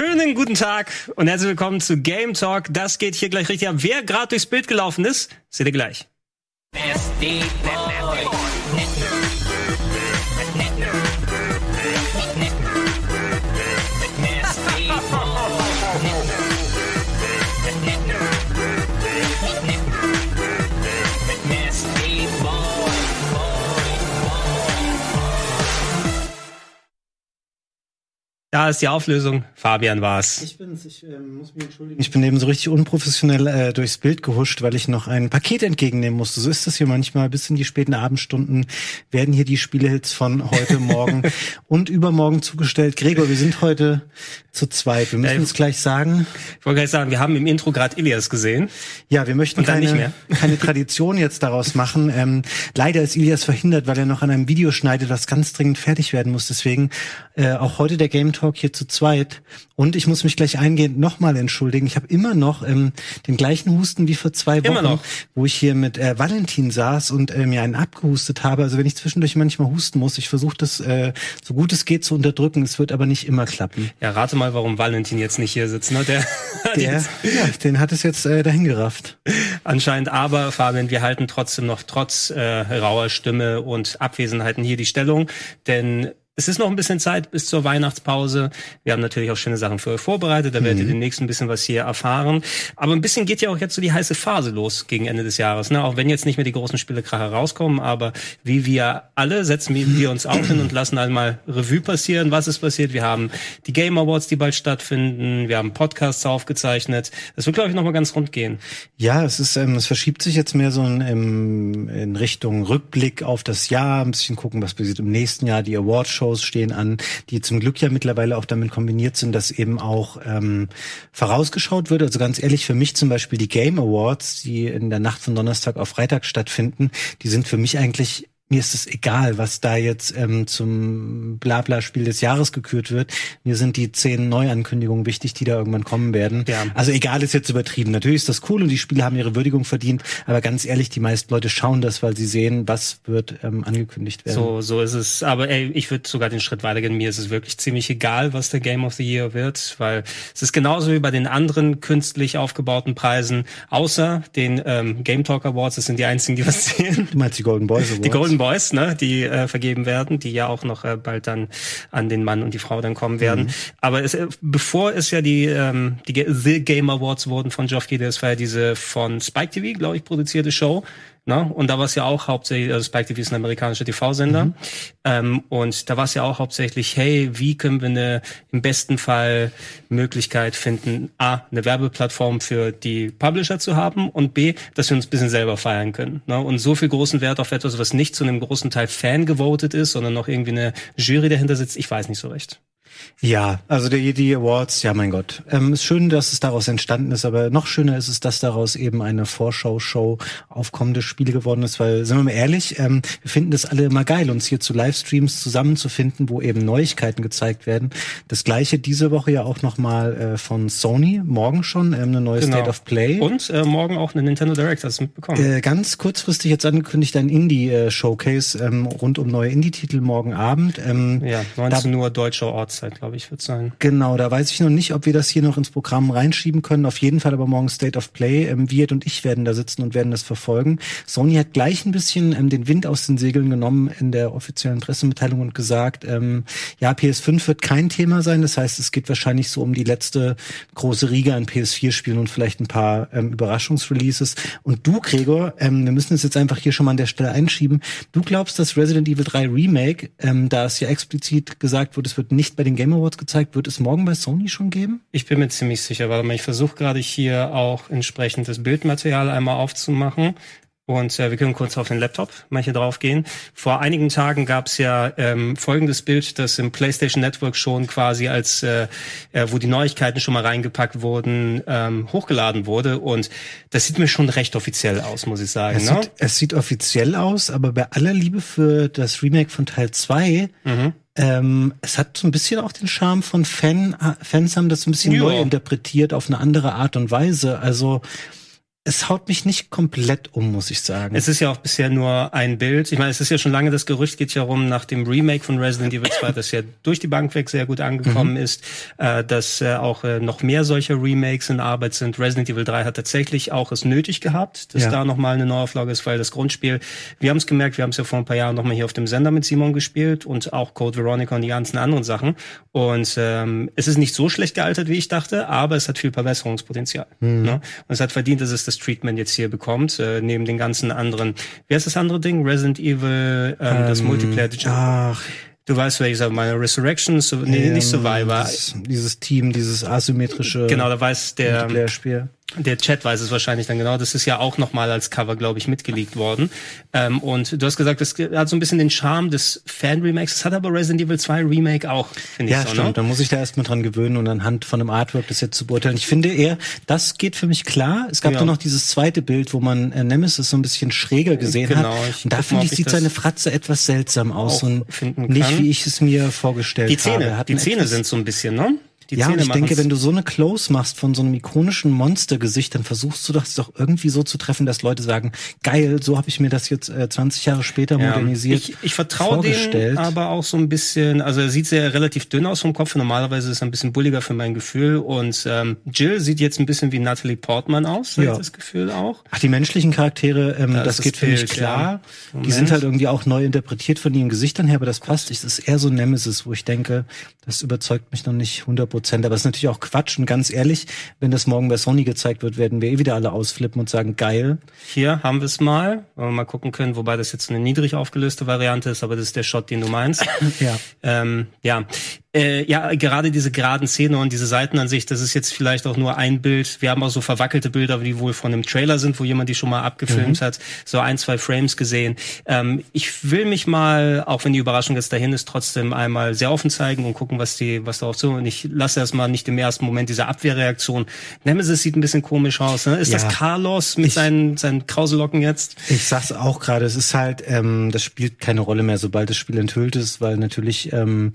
Schönen guten Tag und herzlich willkommen zu Game Talk. Das geht hier gleich richtig ab. Wer gerade durchs Bild gelaufen ist, seht ihr gleich. Da ist die Auflösung. Fabian war's. Ich bin's. Ich ähm, muss mich entschuldigen. Ich bin eben so richtig unprofessionell äh, durchs Bild gehuscht, weil ich noch ein Paket entgegennehmen musste. So ist das hier manchmal. Bis in die späten Abendstunden werden hier die Spielehits von heute, morgen und übermorgen zugestellt. Gregor, wir sind heute zu zweit. Wir müssen äh, uns gleich sagen. Ich wollte gleich sagen, wir haben im Intro gerade Ilias gesehen. Ja, wir möchten keine, keine Tradition jetzt daraus machen. Ähm, leider ist Ilias verhindert, weil er noch an einem Video schneidet, das ganz dringend fertig werden muss. Deswegen äh, auch heute der Game Talk hier zu zweit. Und ich muss mich gleich eingehend nochmal entschuldigen. Ich habe immer noch ähm, den gleichen Husten wie vor zwei Wochen, wo ich hier mit äh, Valentin saß und äh, mir einen abgehustet habe. Also wenn ich zwischendurch manchmal husten muss, ich versuche das äh, so gut es geht zu unterdrücken. Es wird aber nicht immer klappen. Ja, rate mal, warum Valentin jetzt nicht hier sitzt. Ne? Der, der ja, den hat es jetzt äh, dahin gerafft. Anscheinend aber, Fabian, wir halten trotzdem noch trotz äh, rauer Stimme und Abwesenheiten hier die Stellung, denn es ist noch ein bisschen Zeit bis zur Weihnachtspause. Wir haben natürlich auch schöne Sachen für euch vorbereitet. Da werdet ihr mhm. demnächst ein bisschen was hier erfahren. Aber ein bisschen geht ja auch jetzt so die heiße Phase los gegen Ende des Jahres. Ne? Auch wenn jetzt nicht mehr die großen Spielekracher rauskommen, aber wie wir alle setzen wir uns auch hin und lassen einmal Revue passieren, was ist passiert. Wir haben die Game Awards, die bald stattfinden. Wir haben Podcasts aufgezeichnet. Das wird, glaube ich, nochmal ganz rund gehen. Ja, es ist, ähm, es verschiebt sich jetzt mehr so in, in, in Richtung Rückblick auf das Jahr, ein bisschen gucken, was passiert im nächsten Jahr, die Awardshow Shows stehen an, die zum Glück ja mittlerweile auch damit kombiniert sind, dass eben auch ähm, vorausgeschaut wird. Also ganz ehrlich, für mich zum Beispiel die Game Awards, die in der Nacht von Donnerstag auf Freitag stattfinden, die sind für mich eigentlich mir ist es egal, was da jetzt ähm, zum Blabla-Spiel des Jahres gekürt wird. Mir sind die zehn Neuankündigungen wichtig, die da irgendwann kommen werden. Ja. Also egal ist jetzt übertrieben. Natürlich ist das cool und die Spiele haben ihre Würdigung verdient, aber ganz ehrlich, die meisten Leute schauen das, weil sie sehen, was wird ähm, angekündigt werden. So, so ist es. Aber ey, ich würde sogar den Schritt weitergehen. Mir ist es wirklich ziemlich egal, was der Game of the Year wird, weil es ist genauso wie bei den anderen künstlich aufgebauten Preisen, außer den ähm, Game Talk Awards. Das sind die einzigen, die was zählen. Du meinst die Golden Boys Awards? Die Golden Boys, ne, die äh, vergeben werden, die ja auch noch äh, bald dann an den Mann und die Frau dann kommen werden. Mhm. Aber es, äh, bevor es ja die, ähm, die The Game Awards wurden von Geoff Keighley, das war ja diese von Spike TV, glaube ich, produzierte Show, Ne? Und da war es ja auch hauptsächlich, also Spike TV ist ein amerikanischer TV-Sender. Mhm. Ähm, und da war es ja auch hauptsächlich, hey, wie können wir eine im besten Fall Möglichkeit finden, A, eine Werbeplattform für die Publisher zu haben und B, dass wir uns ein bisschen selber feiern können. Ne? Und so viel großen Wert auf etwas, was nicht zu einem großen Teil Fan gewotet ist, sondern noch irgendwie eine Jury dahinter sitzt, ich weiß nicht so recht. Ja, also die, die Awards, ja mein Gott. Ähm, ist schön, dass es daraus entstanden ist, aber noch schöner ist es, dass daraus eben eine Vorschau-Show auf kommende Spiele geworden ist, weil, sind wir mal ehrlich, ähm, wir finden das alle immer geil, uns hier zu Livestreams zusammenzufinden, wo eben Neuigkeiten gezeigt werden. Das gleiche diese Woche ja auch nochmal äh, von Sony, morgen schon, ähm, eine neue genau. State of Play. Und äh, morgen auch eine Nintendo Direct, hast du mitbekommen. Äh, ganz kurzfristig jetzt angekündigt ein Indie-Showcase ähm, rund um neue Indie-Titel morgen Abend. Ähm, ja, 19 Uhr deutsche Ortszeit. Uhrzeit, glaube ich, wird sein. Genau, da weiß ich noch nicht, ob wir das hier noch ins Programm reinschieben können. Auf jeden Fall aber morgen State of Play. Ähm, Wirt und ich werden da sitzen und werden das verfolgen. Sony hat gleich ein bisschen ähm, den Wind aus den Segeln genommen in der offiziellen Pressemitteilung und gesagt, ähm, ja, PS5 wird kein Thema sein. Das heißt, es geht wahrscheinlich so um die letzte große Riga an PS4-Spielen und vielleicht ein paar ähm, Überraschungsreleases. Und du, Gregor, ähm, wir müssen es jetzt einfach hier schon mal an der Stelle einschieben. Du glaubst, dass Resident Evil 3 Remake, ähm, da es ja explizit gesagt wird, es wird nicht bei den Game Awards gezeigt. Wird es morgen bei Sony schon geben? Ich bin mir ziemlich sicher, weil ich versuche gerade hier auch entsprechendes Bildmaterial einmal aufzumachen. Und äh, wir können kurz auf den Laptop mal hier drauf gehen. Vor einigen Tagen gab es ja ähm, folgendes Bild, das im PlayStation Network schon quasi als, äh, äh, wo die Neuigkeiten schon mal reingepackt wurden, ähm, hochgeladen wurde. Und das sieht mir schon recht offiziell aus, muss ich sagen. Es, ne? sieht, es sieht offiziell aus, aber bei aller Liebe für das Remake von Teil 2 mhm. Ähm, es hat so ein bisschen auch den Charme von Fan, Fans haben das ein bisschen jo. neu interpretiert auf eine andere Art und Weise. Also es haut mich nicht komplett um, muss ich sagen. Es ist ja auch bisher nur ein Bild. Ich meine, es ist ja schon lange das Gerücht geht ja rum nach dem Remake von Resident Evil 2, das ja durch die Bank weg sehr gut angekommen mhm. ist, äh, dass äh, auch äh, noch mehr solcher Remakes in Arbeit sind. Resident Evil 3 hat tatsächlich auch es nötig gehabt, dass ja. da nochmal eine Neuauflage ist, weil das Grundspiel, wir haben es gemerkt, wir haben es ja vor ein paar Jahren nochmal hier auf dem Sender mit Simon gespielt und auch Code Veronica und die ganzen anderen Sachen. Und ähm, es ist nicht so schlecht gealtert, wie ich dachte, aber es hat viel Verbesserungspotenzial. Mhm. Ne? Und es hat verdient, dass es das Treatment jetzt hier bekommt, äh, neben den ganzen anderen. Wie heißt das andere Ding? Resident Evil, ähm, ähm, das Multiplayer. Ach. Du weißt, welches ich meine Resurrection, so, nee, ähm, nicht Survivor. Dieses, dieses Team, dieses asymmetrische. Genau, da weiß der. Multiplayer-Spiel der Chat weiß es wahrscheinlich dann genau. Das ist ja auch nochmal als Cover, glaube ich, mitgeleakt worden. Ähm, und du hast gesagt, das hat so ein bisschen den Charme des Fan-Remakes. Das hat aber Resident Evil 2 Remake auch, finde ja, ich so. Ja, stimmt. Ne? Da muss ich da erstmal dran gewöhnen und anhand von einem Artwork das jetzt zu beurteilen. Ich finde eher, das geht für mich klar. Es gab ja. noch dieses zweite Bild, wo man äh, Nemesis so ein bisschen schräger gesehen genau, hat. Und da finde ich, sieht seine Fratze etwas seltsam aus und nicht, wie ich es mir vorgestellt die Zähne, habe. Die Zähne sind so ein bisschen, ne? Die ja, Zähne und ich denke, wenn du so eine Close machst von so einem ikonischen Monstergesicht, dann versuchst du das doch irgendwie so zu treffen, dass Leute sagen, geil, so habe ich mir das jetzt äh, 20 Jahre später ja, modernisiert. Ich, ich vertraue dem aber auch so ein bisschen, also er sieht sehr relativ dünn aus vom Kopf, normalerweise ist er ein bisschen bulliger für mein Gefühl und ähm, Jill sieht jetzt ein bisschen wie Natalie Portman aus, ja. das Gefühl auch. Ach, die menschlichen Charaktere, ähm, da das geht für mich klar. Ja. Die sind halt irgendwie auch neu interpretiert von ihren Gesichtern her, aber das passt. Es ist eher so Nemesis, wo ich denke, das überzeugt mich noch nicht 100 Prozent, aber es ist natürlich auch Quatsch und ganz ehrlich, wenn das morgen bei Sony gezeigt wird, werden wir eh wieder alle ausflippen und sagen, geil. Hier haben wir es mal, wenn wir mal gucken können, wobei das jetzt eine niedrig aufgelöste Variante ist, aber das ist der Shot, den du meinst. ja. Ähm, ja, äh, ja, gerade diese geraden Szene und diese Seitenansicht, das ist jetzt vielleicht auch nur ein Bild. Wir haben auch so verwackelte Bilder, die wohl von einem Trailer sind, wo jemand die schon mal abgefilmt mhm. hat, so ein, zwei Frames gesehen. Ähm, ich will mich mal, auch wenn die Überraschung jetzt dahin ist, trotzdem einmal sehr offen zeigen und gucken, was die, was darauf zu. Und ich lasse erstmal nicht im ersten Moment diese Abwehrreaktion. Nemesis sieht ein bisschen komisch aus. Ne? Ist ja, das Carlos mit ich, seinen, seinen Krauselocken jetzt? Ich sag's auch gerade, es ist halt, ähm, das spielt keine Rolle mehr, sobald das Spiel enthüllt ist, weil natürlich ähm,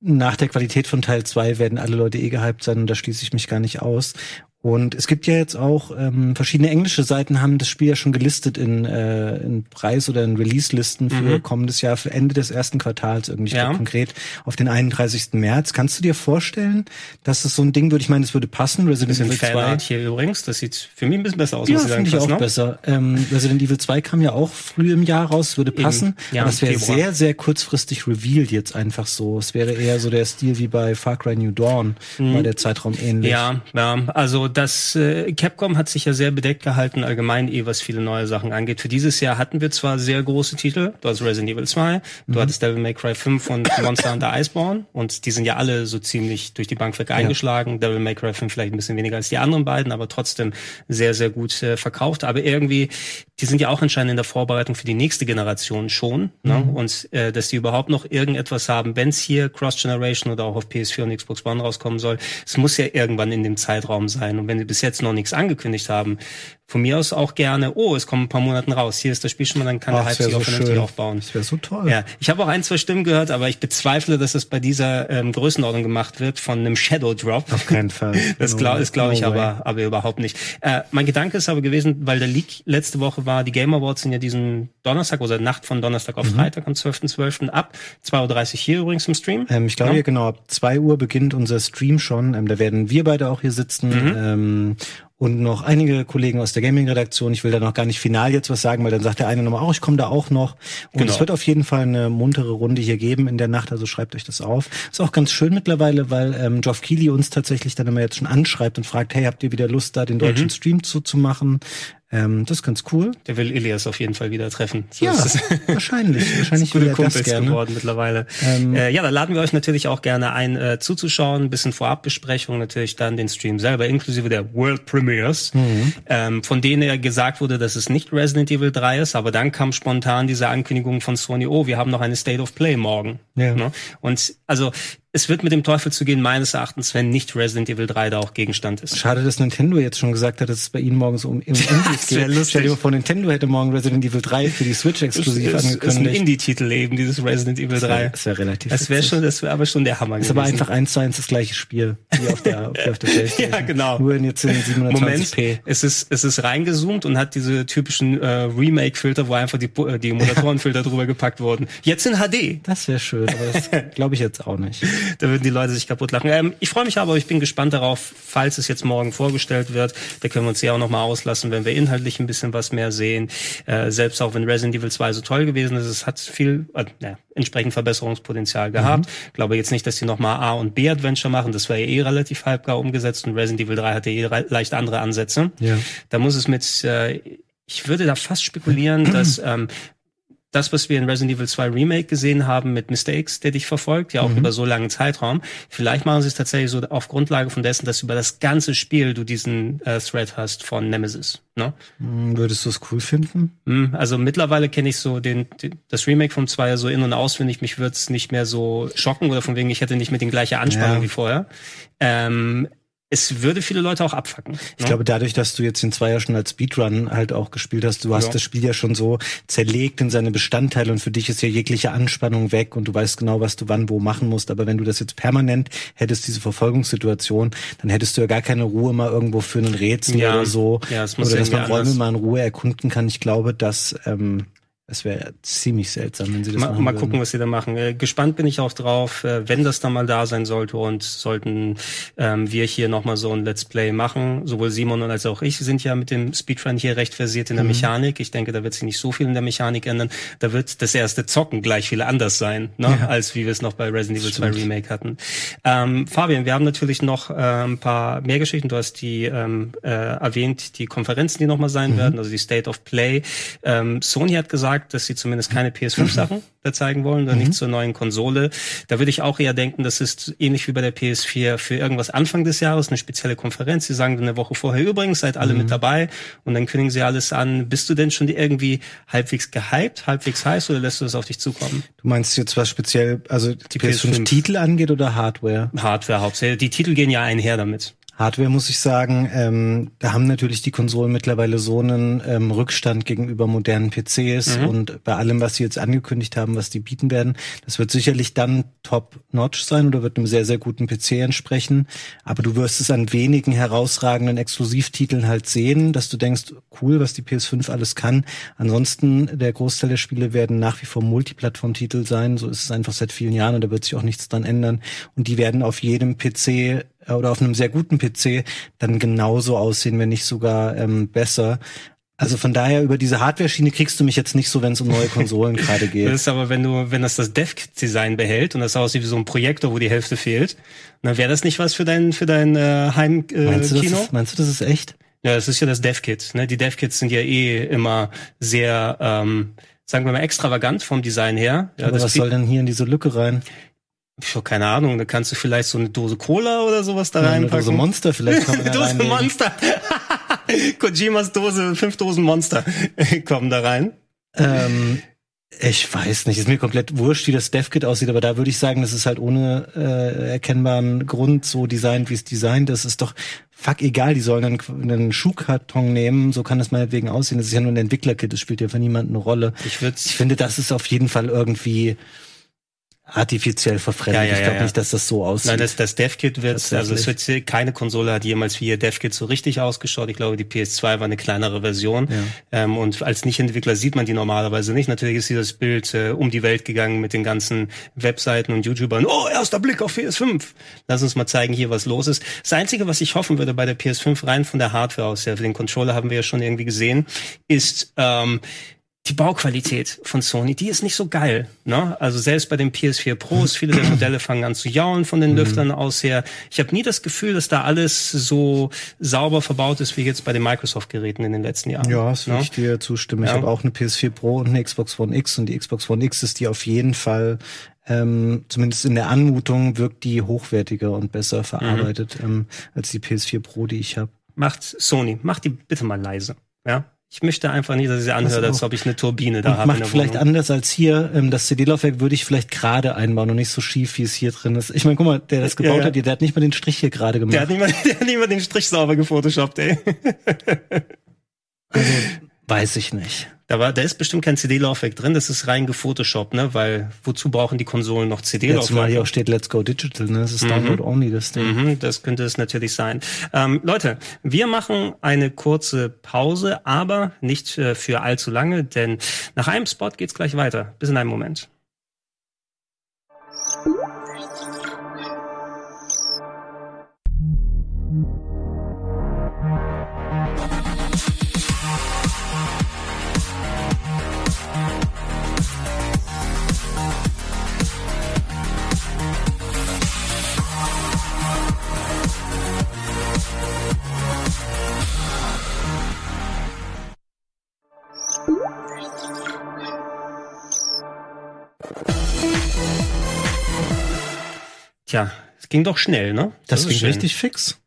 nach der Qualität von Teil 2 werden alle Leute eh gehypt sein und da schließe ich mich gar nicht aus. Und es gibt ja jetzt auch ähm, verschiedene englische Seiten haben das Spiel ja schon gelistet in, äh, in Preis- oder in Release-Listen für mhm. kommendes Jahr, für Ende des ersten Quartals, irgendwie ja. konkret auf den 31. März. Kannst du dir vorstellen, dass es so ein Ding würde, ich meine, es würde passen, Resident Evil 2. hier übrigens, das sieht für mich ein bisschen besser aus, ja, finde ich auch noch? besser. Ähm, Resident Evil 2 kam ja auch früh im Jahr raus, würde passen. Ja, aber es wäre sehr, sehr kurzfristig revealed jetzt einfach so. Es wäre eher so der Stil wie bei Far Cry New Dawn, mhm. war der Zeitraum ähnlich. Ja, ja, also das äh, Capcom hat sich ja sehr bedeckt gehalten, allgemein eh, was viele neue Sachen angeht. Für dieses Jahr hatten wir zwar sehr große Titel, du hast Resident Evil 2, mhm. du hattest Devil May Cry 5 und Monster Hunter Iceborne und die sind ja alle so ziemlich durch die Bank weg eingeschlagen. Ja. Devil May Cry 5 vielleicht ein bisschen weniger als die anderen beiden, aber trotzdem sehr, sehr gut äh, verkauft. Aber irgendwie, die sind ja auch anscheinend in der Vorbereitung für die nächste Generation schon. Ne? Mhm. Ne? Und äh, dass die überhaupt noch irgendetwas haben, wenn es hier Cross-Generation oder auch auf PS4 und Xbox One rauskommen soll, es muss ja irgendwann in dem Zeitraum sein. Und wenn sie bis jetzt noch nichts angekündigt haben, von mir aus auch gerne, oh, es kommen ein paar Monaten raus, hier ist das Spiel schon mal, dann kann Ach, der Hype sich so auch vernünftig schön. aufbauen. Das wäre so toll. Ja, ich habe auch ein, zwei Stimmen gehört, aber ich bezweifle, dass es bei dieser ähm, Größenordnung gemacht wird von einem Shadow Drop. Auf keinen Fall. das no, glaube glaub ich no aber, aber überhaupt nicht. Äh, mein Gedanke ist aber gewesen, weil der Leak letzte Woche war, die Game Awards sind ja diesen Donnerstag oder Nacht von Donnerstag auf mhm. Freitag am 12.12. ab 2.30 Uhr hier übrigens im Stream. Ähm, ich glaube, ja. genau, ab 2 Uhr beginnt unser Stream schon. Ähm, da werden wir beide auch hier sitzen. Mhm. Ähm, und noch einige Kollegen aus der Gaming-Redaktion. Ich will da noch gar nicht final jetzt was sagen, weil dann sagt der eine nochmal, auch ich komme da auch noch. Und genau. es wird auf jeden Fall eine muntere Runde hier geben in der Nacht, also schreibt euch das auf. Ist auch ganz schön mittlerweile, weil ähm, Geoff Keighley uns tatsächlich dann immer jetzt schon anschreibt und fragt, hey, habt ihr wieder Lust, da den deutschen mhm. Stream zuzumachen? Ähm, das ist ganz cool. Der will Elias auf jeden Fall wieder treffen. So ja, wahrscheinlich. Wahrscheinlich er das gerne. geworden mittlerweile. Ähm, äh, ja, da laden wir euch natürlich auch gerne ein, äh, zuzuschauen. Ein bisschen Vorabbesprechung, natürlich dann den Stream selber, inklusive der World Premiers, mhm. ähm, von denen ja gesagt wurde, dass es nicht Resident Evil 3 ist, aber dann kam spontan diese Ankündigung von Sony, oh, wir haben noch eine State of Play morgen. Ja. Ne? Und also es wird mit dem Teufel zu gehen, meines Erachtens, wenn nicht Resident Evil 3 da auch Gegenstand ist. Schade, dass Nintendo jetzt schon gesagt hat, dass es bei ihnen morgens um, um Indies geht. Lustig. Stell dir mal vor, Nintendo hätte morgen Resident Evil 3 für die Switch exklusiv das angekündigt. Das ist ein Indie-Titel eben, dieses Resident Evil 3. Das wäre wär relativ Das wäre schon, das wäre aber schon der Hammer Das ist aber einfach eins zu eins das gleiche Spiel. wie auf der, wie auf der PlayStation. Ja, genau. Nur in jetzt in 720p. Moment, es ist, es ist reingezoomt und hat diese typischen äh, Remake-Filter, wo einfach die, äh, die Moderatorenfilter drüber gepackt wurden. Jetzt in HD. Das wäre schön, aber das glaube ich jetzt auch nicht. Da würden die Leute sich kaputt lachen. Ähm, ich freue mich aber, ich bin gespannt darauf, falls es jetzt morgen vorgestellt wird. Da können wir uns ja auch nochmal auslassen, wenn wir inhaltlich ein bisschen was mehr sehen. Äh, selbst auch wenn Resident Evil 2 so toll gewesen ist, es hat viel, äh, ja, entsprechend Verbesserungspotenzial gehabt. Mhm. Ich glaube jetzt nicht, dass die nochmal A und B Adventure machen. Das war ja eh relativ halbgar umgesetzt und Resident Evil 3 hatte eh leicht andere Ansätze. Ja. Da muss es mit, äh, ich würde da fast spekulieren, dass ähm, das, was wir in Resident Evil 2 Remake gesehen haben mit Mistakes, der dich verfolgt, ja auch mhm. über so langen Zeitraum, vielleicht machen sie es tatsächlich so auf Grundlage von dessen, dass über das ganze Spiel du diesen äh, Thread hast von Nemesis. Ne? Mhm, würdest du es cool finden? Mhm, also mittlerweile kenne ich so den, den, das Remake vom 2 so in- und auswendig. Mich würde es nicht mehr so schocken oder von wegen, ich hätte nicht mit den gleichen Anspannung ja. wie vorher. Ähm, es würde viele Leute auch abfacken. Ne? Ich glaube, dadurch, dass du jetzt den Zweier schon als Speedrun halt auch gespielt hast, du hast ja. das Spiel ja schon so zerlegt in seine Bestandteile und für dich ist ja jegliche Anspannung weg und du weißt genau, was du wann wo machen musst. Aber wenn du das jetzt permanent hättest, diese Verfolgungssituation, dann hättest du ja gar keine Ruhe mal irgendwo für einen Rätsel ja. oder so. Ja, es muss oder dass man Räume mal in Ruhe erkunden kann. Ich glaube, dass ähm, es wäre ziemlich seltsam, wenn sie das mal, machen. Mal würden. gucken, was sie da machen. Äh, gespannt bin ich auch drauf, äh, wenn das dann mal da sein sollte und sollten ähm, wir hier nochmal so ein Let's Play machen. Sowohl Simon als auch ich sind ja mit dem Speedrun hier recht versiert in der mhm. Mechanik. Ich denke, da wird sich nicht so viel in der Mechanik ändern. Da wird das erste Zocken gleich viel anders sein, ne? Ja. als wie wir es noch bei Resident Evil 2 Remake hatten. Ähm, Fabian, wir haben natürlich noch äh, ein paar mehr Geschichten. Du hast die ähm, äh, erwähnt, die Konferenzen, die nochmal sein mhm. werden, also die State of Play. Ähm, Sony hat gesagt, gesagt, dass sie zumindest keine PS5-Sachen da zeigen wollen oder mhm. nicht zur neuen Konsole. Da würde ich auch eher denken, das ist ähnlich wie bei der PS4 für irgendwas Anfang des Jahres, eine spezielle Konferenz. Sie sagen dann eine Woche vorher übrigens, seid alle mhm. mit dabei und dann kündigen sie alles an. Bist du denn schon irgendwie halbwegs gehypt, halbwegs heiß oder lässt du das auf dich zukommen? Du meinst jetzt was speziell, also die PS5-Titel angeht oder Hardware? Hardware hauptsächlich. Die Titel gehen ja einher damit. Hardware muss ich sagen, ähm, da haben natürlich die Konsolen mittlerweile so einen ähm, Rückstand gegenüber modernen PCs mhm. und bei allem, was sie jetzt angekündigt haben, was die bieten werden, das wird sicherlich dann top-notch sein oder wird einem sehr, sehr guten PC entsprechen. Aber du wirst es an wenigen herausragenden Exklusivtiteln halt sehen, dass du denkst, cool, was die PS5 alles kann. Ansonsten, der Großteil der Spiele werden nach wie vor Multiplattform-Titel sein. So ist es einfach seit vielen Jahren und da wird sich auch nichts dran ändern. Und die werden auf jedem PC oder auf einem sehr guten PC dann genauso aussehen, wenn nicht sogar ähm, besser. Also von daher über diese Hardware-Schiene kriegst du mich jetzt nicht so, wenn es um neue Konsolen gerade geht. Das ist aber, wenn du, wenn das das Dev-Design behält und das aussieht wie so ein Projektor, wo die Hälfte fehlt, dann wäre das nicht was für dein für dein äh, Heimkino? Äh, meinst, du, ist, meinst du, das ist echt? Ja, das ist ja das Dev-Kit. Ne? Die Dev-Kits sind ja eh immer sehr, ähm, sagen wir mal, extravagant vom Design her. Ja, aber was soll denn hier in diese Lücke rein? Ich habe keine Ahnung, da kannst du vielleicht so eine Dose Cola oder sowas da ja, reinpacken. Eine Dose Monster vielleicht. Kann man Dose Monster. Kojimas Dose, fünf Dosen Monster kommen da rein. Ähm, ich weiß nicht, ist mir komplett wurscht, wie das DevKit aussieht, aber da würde ich sagen, das ist halt ohne äh, erkennbaren Grund so designt, wie es designt ist. Ist doch fuck egal, die sollen einen, einen Schuhkarton nehmen, so kann das meinetwegen aussehen. Das ist ja nur ein Entwicklerkit, das spielt ja für niemanden eine Rolle. Ich, ich finde, das ist auf jeden Fall irgendwie artifiziell verfremdet. Ja, ja, ich glaube ja, nicht, dass das so aussieht. Nein, das, das DevKit wird, also es wird keine Konsole hat jemals wie ihr DevKit so richtig ausgeschaut. Ich glaube, die PS2 war eine kleinere Version. Ähm, und als Nicht-Entwickler sieht man die normalerweise nicht. Natürlich ist dieses Bild äh, um die Welt gegangen mit den ganzen Webseiten und YouTubern. Oh, erster Blick auf PS5. Lass uns mal zeigen hier, was los ist. Das Einzige, was ich hoffen würde bei der PS5 rein von der Hardware aus, ja, für den Controller haben wir ja schon irgendwie gesehen, ist ähm, die Bauqualität von Sony, die ist nicht so geil. Ne? Also selbst bei den PS4 Pros, viele der Modelle fangen an zu jaulen von den mhm. Lüftern aus her. Ich habe nie das Gefühl, dass da alles so sauber verbaut ist wie jetzt bei den Microsoft-Geräten in den letzten Jahren. Ja, das würde ne? ich dir zustimmen. Ja. Ich habe auch eine PS4 Pro und eine Xbox One X und die Xbox One X ist die auf jeden Fall ähm, zumindest in der Anmutung wirkt die hochwertiger und besser verarbeitet mhm. ähm, als die PS4 Pro, die ich habe. Macht Sony, macht die bitte mal leise. Ja, ich möchte einfach nicht, dass sie anhört, als ob ich eine Turbine da habe. Macht vielleicht anders als hier. Ähm, das CD-Laufwerk würde ich vielleicht gerade einbauen und nicht so schief, wie es hier drin ist. Ich meine, guck mal, der das gebaut ja, ja. hat, der hat nicht mal den Strich hier gerade gemacht. Der hat, nicht mal, der hat nicht mal den Strich sauber gefotoshoppt, ey. also, weiß ich nicht. Da war, da ist bestimmt kein CD-Laufwerk drin, das ist rein gefotoshoppt, ne? Weil wozu brauchen die Konsolen noch CD-Laufwerk? Zumal hier auch steht Let's Go Digital, ne? Das ist Mhm. Download only, das Ding. Mhm, das könnte es natürlich sein. Ähm, Leute, wir machen eine kurze Pause, aber nicht äh, für allzu lange, denn nach einem Spot geht's gleich weiter. Bis in einem Moment. Tja, es ging doch schnell, ne? Das, ist ging schön. richtig fix.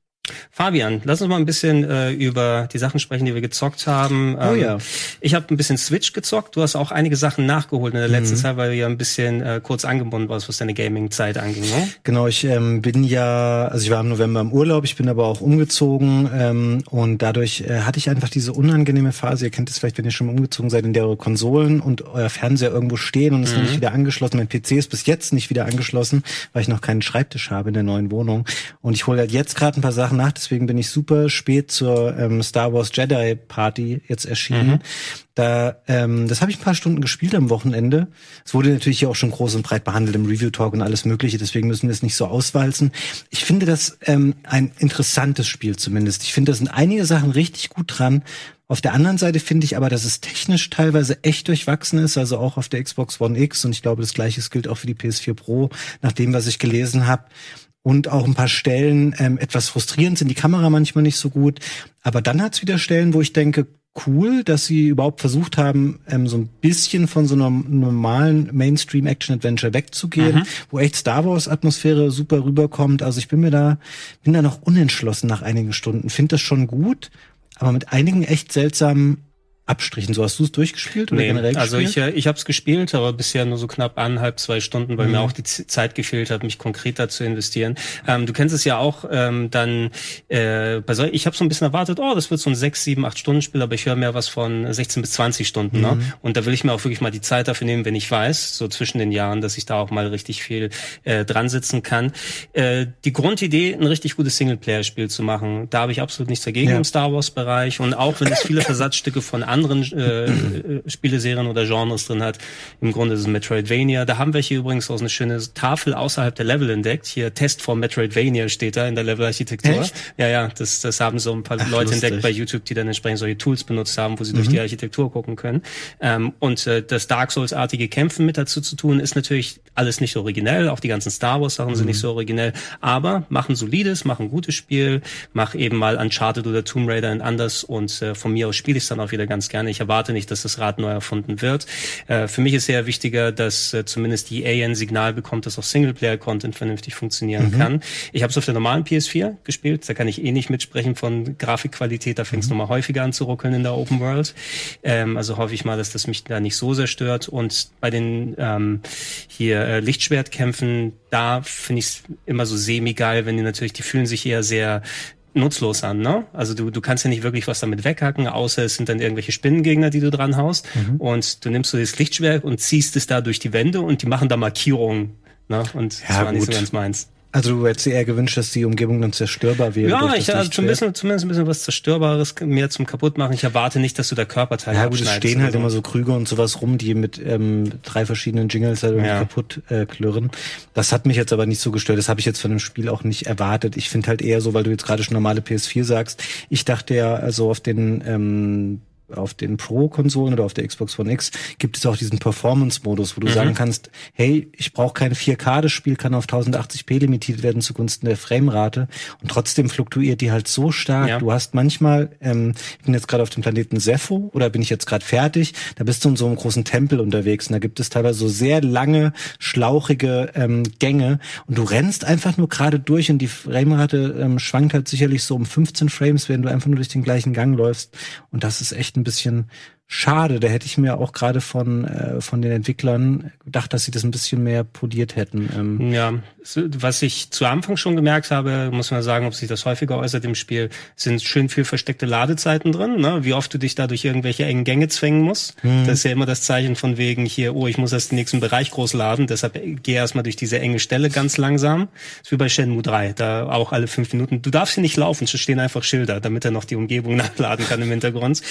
Fabian, lass uns mal ein bisschen äh, über die Sachen sprechen, die wir gezockt haben. Oh ja. Ich habe ein bisschen Switch gezockt. Du hast auch einige Sachen nachgeholt in der letzten Mhm. Zeit, weil du ja ein bisschen äh, kurz angebunden warst, was deine Gaming-Zeit anging. Ne? Genau, ich ähm, bin ja, also ich war im November im Urlaub, ich bin aber auch umgezogen ähm, und dadurch äh, hatte ich einfach diese unangenehme Phase. Ihr kennt es vielleicht, wenn ihr schon mal umgezogen seid, in der eure Konsolen und euer Fernseher irgendwo stehen und ist noch nicht wieder angeschlossen. Mein PC ist bis jetzt nicht wieder angeschlossen, weil ich noch keinen Schreibtisch habe in der neuen Wohnung. Und ich hole halt jetzt gerade ein paar Sachen nach, deswegen bin ich super spät zur ähm, Star Wars Jedi Party jetzt erschienen. Da, ähm, das habe ich ein paar Stunden gespielt am Wochenende. Es wurde natürlich hier auch schon groß und breit behandelt im Review Talk und alles Mögliche, deswegen müssen wir es nicht so auswalzen. Ich finde das ähm, ein interessantes Spiel zumindest. Ich finde, da sind einige Sachen richtig gut dran. Auf der anderen Seite finde ich aber, dass es technisch teilweise echt durchwachsen ist, also auch auf der Xbox One X und ich glaube, das gleiche gilt auch für die PS4 Pro, nach dem, was ich gelesen habe und auch ein paar Stellen ähm, etwas frustrierend sind, die Kamera manchmal nicht so gut. Aber dann hat's wieder Stellen, wo ich denke, cool, dass sie überhaupt versucht haben, ähm, so ein bisschen von so einem normalen Mainstream-Action-Adventure wegzugehen, wo echt Star Wars-Atmosphäre super rüberkommt. Also ich bin mir da, bin da noch unentschlossen nach einigen Stunden. Finde das schon gut, aber mit einigen echt seltsamen Abstrichen. So hast du es durchgespielt oder Nee, generell also ich, gespielt? äh, ich habe es gespielt, aber bisher nur so knapp eineinhalb, zwei Stunden, weil mir Mhm. auch die Zeit gefehlt hat, mich konkret da zu investieren. Ähm, du kennst es ja auch ähm, dann äh, bei ich habe so ein bisschen erwartet, oh, das wird so ein sechs, sieben, acht Stunden Spiel, aber ich höre mehr was von 16 bis 20 Stunden. Ne? Mhm. Und da will ich mir auch wirklich mal die Zeit dafür nehmen, wenn ich weiß, so zwischen den Jahren, dass ich da auch mal richtig viel äh, dran sitzen kann. Äh, die Grundidee, ein richtig gutes Singleplayer-Spiel zu machen, da habe ich absolut nichts dagegen Ja. im Star Wars-Bereich. Und auch wenn es viele Versatzstücke von anderen äh, äh, Spieleserien oder Genres drin hat, im Grunde ist es Metroidvania. Da haben wir hier übrigens auch eine schöne Tafel außerhalb der Level entdeckt. Hier Test for Metroidvania steht da in der Level-Architektur. Ja, ja, das, das haben so ein paar Ach, Leute lustig. entdeckt bei YouTube, die dann entsprechend solche Tools benutzt haben, wo sie durch die Architektur gucken können. Ähm, und äh, das Dark Souls-artige Kämpfen mit dazu zu tun, ist natürlich alles nicht originell. Auch die ganzen Star Wars-Sachen sind nicht so originell. Aber machen solides, machen gutes Spiel, mach eben mal Uncharted oder Tomb Raider in anders und äh, von mir aus spiele ich es dann auch wieder ganz gerne. Ich erwarte nicht, dass das Rad neu erfunden wird. Äh, für mich ist sehr wichtiger, dass äh, zumindest die EA ein Signal bekommt, dass auch Singleplayer-Content vernünftig funktionieren kann. Ich habe es auf der normalen PS4 gespielt, da kann ich eh nicht mitsprechen von Grafikqualität, da fängt es nochmal häufiger an zu ruckeln in der Open World. Ähm, also hoffe ich mal, dass das mich da nicht so sehr stört. Und bei den ähm, hier äh, Lichtschwertkämpfen, da finde ich es immer so semi-geil, wenn die natürlich, die fühlen sich eher sehr nutzlos an, ne? Also du, du kannst ja nicht wirklich was damit weghacken, außer es sind dann irgendwelche Spinnengegner, die du dran haust. Und du nimmst so das Lichtschwert und ziehst es da durch die Wände und die machen da Markierungen. Ne? Und das Ja, war nicht so gut. ganz meins. Also du hättest dir eher gewünscht, dass die Umgebung dann zerstörbar wäre. Ja, ich das zum Lichtschwert. bisschen, zumindest ein bisschen was Zerstörbares mehr zum Kaputtmachen. Ich erwarte nicht, dass du da Körperteile Ja gut, es stehen halt immer so Krüge und sowas rum, die mit ähm, drei verschiedenen Jingles halt irgendwie Ja. kaputt äh, klirren. Das hat mich jetzt aber nicht so gestört. Das habe ich jetzt von dem Spiel auch nicht erwartet. Ich finde halt eher so, weil du jetzt gerade schon normale PS4 sagst. Ich dachte ja, also auf den ähm, auf den Pro-Konsolen oder auf der Xbox One X gibt es auch diesen Performance-Modus, wo du sagen kannst, hey, ich brauche kein 4K, das Spiel kann auf 1080p limitiert werden zugunsten der Framerate und trotzdem fluktuiert die halt so stark. Ja. Du hast manchmal, ähm, ich bin jetzt gerade auf dem Planeten Sepho oder bin ich jetzt gerade fertig, da bist du in so einem großen Tempel unterwegs und da gibt es teilweise so sehr lange, schlauchige ähm, Gänge und du rennst einfach nur gerade durch und die Framerate ähm, schwankt halt sicherlich so um 15 Frames, wenn du einfach nur durch den gleichen Gang läufst und das ist echt ein bisschen schade. Da hätte ich mir auch gerade von, äh, von den Entwicklern gedacht, dass sie das ein bisschen mehr poliert hätten. Ähm. Ja, was ich zu Anfang schon gemerkt habe, muss man sagen, ob sich das häufiger äußert im Spiel, sind schön viel versteckte Ladezeiten drin, ne? wie oft du dich da durch irgendwelche engen Gänge zwängen musst. Hm. Das ist ja immer das Zeichen von wegen hier, oh, ich muss erst den nächsten Bereich groß laden, deshalb geh erstmal durch diese enge Stelle ganz langsam. Das ist wie bei Shenmue 3, da auch alle fünf Minuten. Du darfst hier nicht laufen, es stehen einfach Schilder, damit er noch die Umgebung nachladen kann im Hintergrund.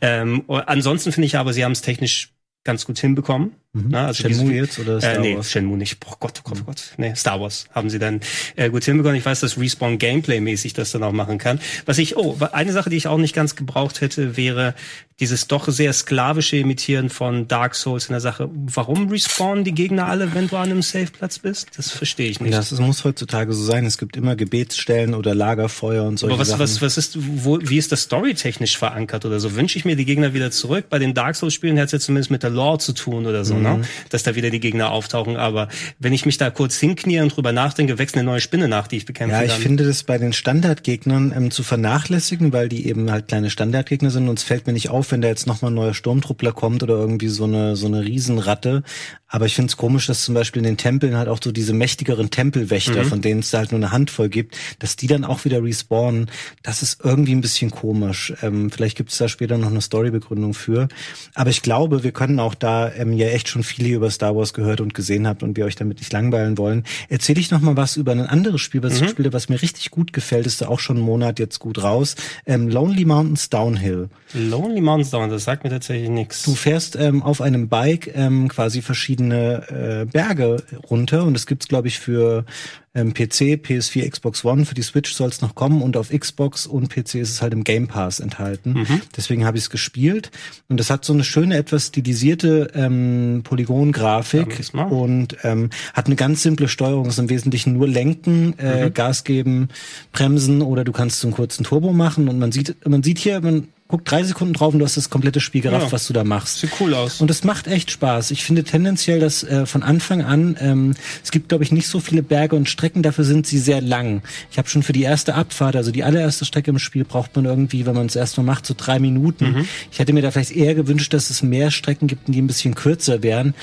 Ähm, ansonsten finde ich aber, sie haben es technisch ganz gut hinbekommen. Mhm. Na, also Shenmue jetzt oder Star äh, nee, Wars? Shenmue nicht. Boah Gott, oh Gott, oh Gott. Nee, Star Wars haben sie dann äh, gut hinbekommen. Ich weiß, dass Respawn Gameplay-mäßig das dann auch machen kann. Was ich, oh, eine Sache, die ich auch nicht ganz gebraucht hätte, wäre dieses doch sehr sklavische Imitieren von Dark Souls in der Sache. Warum respawnen die Gegner alle, wenn du an einem Safe-Platz bist? Das verstehe ich nicht. Das muss heutzutage so sein. Es gibt immer Gebetsstellen oder Lagerfeuer und solche Aber was, Sachen. was, was ist, wo, wie ist das storytechnisch verankert oder so? Wünsche ich mir die Gegner wieder zurück? Bei den Dark Souls-Spielen hat es ja zumindest mit der Lore zu tun oder so, ne? mhm. ne? Dass da wieder die Gegner auftauchen. Aber wenn ich mich da kurz hinknie und drüber nachdenke, wächst eine neue Spinne nach, die ich bekämpfe. Ja, ich dann. finde das bei den Standardgegnern ähm, zu vernachlässigen, weil die eben halt kleine Standardgegner sind und es fällt mir nicht auf, wenn da jetzt nochmal ein neuer Sturmtruppler kommt oder irgendwie so eine, so eine Riesenratte. Aber ich finde es komisch, dass zum Beispiel in den Tempeln halt auch so diese mächtigeren Tempelwächter, mhm. von denen es halt nur eine Handvoll gibt, dass die dann auch wieder respawnen. Das ist irgendwie ein bisschen komisch. Ähm, vielleicht gibt es da später noch eine Storybegründung für. Aber ich glaube, wir können auch da ähm, ja echt schon viele über Star Wars gehört und gesehen habt und wir euch damit nicht langweilen wollen. Erzähle ich noch mal was über ein anderes Spiel, was mhm. ich spiele, was mir richtig gut gefällt. Ist da auch schon einen Monat jetzt gut raus. Ähm, Lonely Mountains Downhill. Lonely Mountains Downhill, das sagt mir tatsächlich nichts. Du fährst ähm, auf einem Bike ähm, quasi verschiedene äh, Berge runter und es gibt's glaube ich für ähm, PC, PS4, Xbox One. Für die Switch soll es noch kommen und auf Xbox und PC ist es halt im Game Pass enthalten. Mhm. Deswegen habe ich es gespielt und es hat so eine schöne, etwas stilisierte ähm, Polygongrafik und ähm, hat eine ganz simple Steuerung. Es ist im Wesentlichen nur lenken, äh, mhm. Gas geben, bremsen oder du kannst so einen kurzen Turbo machen und man sieht, man sieht hier, man guck drei Sekunden drauf und du hast das komplette Spiel gerafft, ja, was du da machst. Sieht cool aus. Und es macht echt Spaß. Ich finde tendenziell, dass äh, von Anfang an, ähm, es gibt, glaube ich, nicht so viele Berge und Strecken, dafür sind sie sehr lang. Ich habe schon für die erste Abfahrt, also die allererste Strecke im Spiel, braucht man irgendwie, wenn man es erstmal macht, so drei Minuten. Mhm. Ich hätte mir da vielleicht eher gewünscht, dass es mehr Strecken gibt, die ein bisschen kürzer wären,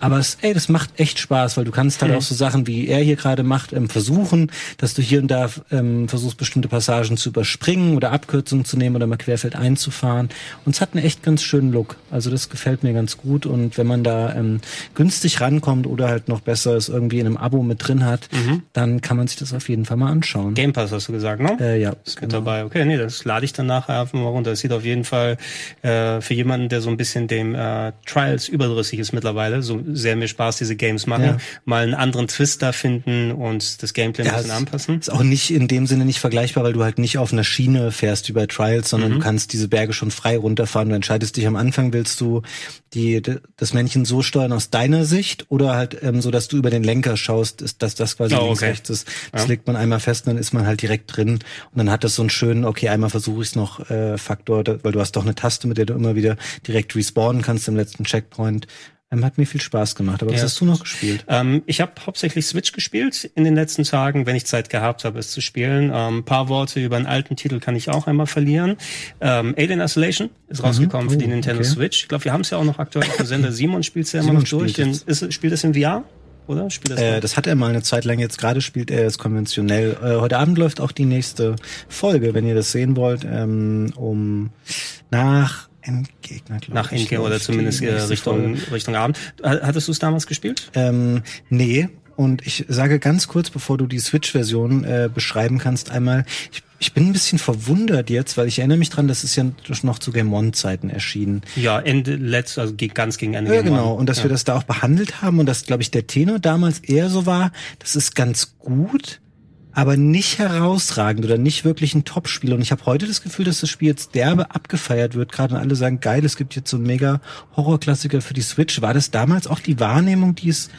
aber es, ey, das macht echt Spaß, weil du kannst halt mhm. auch so Sachen, wie er hier gerade macht, ähm, versuchen, dass du hier und da ähm, versuchst, bestimmte Passagen zu überspringen oder Abkürzungen zu nehmen oder mal querfeld einzufahren. Und es hat einen echt ganz schönen Look. Also das gefällt mir ganz gut. Und wenn man da ähm, günstig rankommt oder halt noch besser es irgendwie in einem Abo mit drin hat, mhm. dann kann man sich das auf jeden Fall mal anschauen. Game Pass hast du gesagt, ne? Äh, ja. Ist genau. mit dabei. Okay, nee, das lade ich dann nachher einfach mal runter. Das sieht auf jeden Fall äh, für jemanden, der so ein bisschen dem äh, Trials überdrüssig ist mittlerweile, so sehr mir Spaß, diese Games machen. Ja. Mal einen anderen Twist da finden und das Gameplay ein bisschen anpassen. Ist auch nicht in dem Sinne nicht vergleichbar, weil du halt nicht auf einer Schiene fährst wie bei Trials, sondern mhm. du kannst diese Berge schon frei runterfahren. Du entscheidest dich am Anfang, willst du die, das Männchen so steuern aus deiner Sicht oder halt ähm, so, dass du über den Lenker schaust, ist, dass das quasi oh, links okay. rechts ist. Das ja. legt man einmal fest und dann ist man halt direkt drin und dann hat das so einen schönen, okay, einmal versuche ich es noch äh, Faktor, weil du hast doch eine Taste, mit der du immer wieder direkt respawnen kannst im letzten Checkpoint. Ähm, hat mir viel Spaß gemacht. Aber ja. was hast du noch gespielt? Ähm, ich habe hauptsächlich Switch gespielt in den letzten Tagen, wenn ich Zeit gehabt habe, es zu spielen. Ein ähm, paar Worte über einen alten Titel kann ich auch einmal verlieren. Ähm, Alien Isolation ist mhm. rausgekommen oh, für die oh, Nintendo okay. Switch. Ich glaube, wir haben es ja auch noch aktuell auf dem Sender. Simon spielt es ja immer noch durch. Den, ist, spielt es in VR? Oder? Spielt das, äh, das hat er mal eine Zeit lang. Jetzt gerade spielt er es konventionell. Äh, heute Abend läuft auch die nächste Folge, wenn ihr das sehen wollt, ähm, um nach Endgegner, glaube Nach Endgegner oder zumindest äh, Richtung, Richtung Abend. Hattest du es damals gespielt? Ähm, nee. Und ich sage ganz kurz, bevor du die Switch-Version äh, beschreiben kannst, einmal, ich, ich bin ein bisschen verwundert jetzt, weil ich erinnere mich dran, das ist ja noch zu Game One-Zeiten erschienen. Ja, Ende letzt, also ganz gegen Ende. Ja, genau. Und dass ja. wir das da auch behandelt haben und dass, glaube ich, der Tenor damals eher so war, das ist ganz gut, aber nicht herausragend oder nicht wirklich ein Top-Spiel. Und ich habe heute das Gefühl, dass das Spiel jetzt derbe abgefeiert wird. Gerade und alle sagen, geil, es gibt jetzt so einen mega Horrorklassiker für die Switch. War das damals auch die Wahrnehmung, die es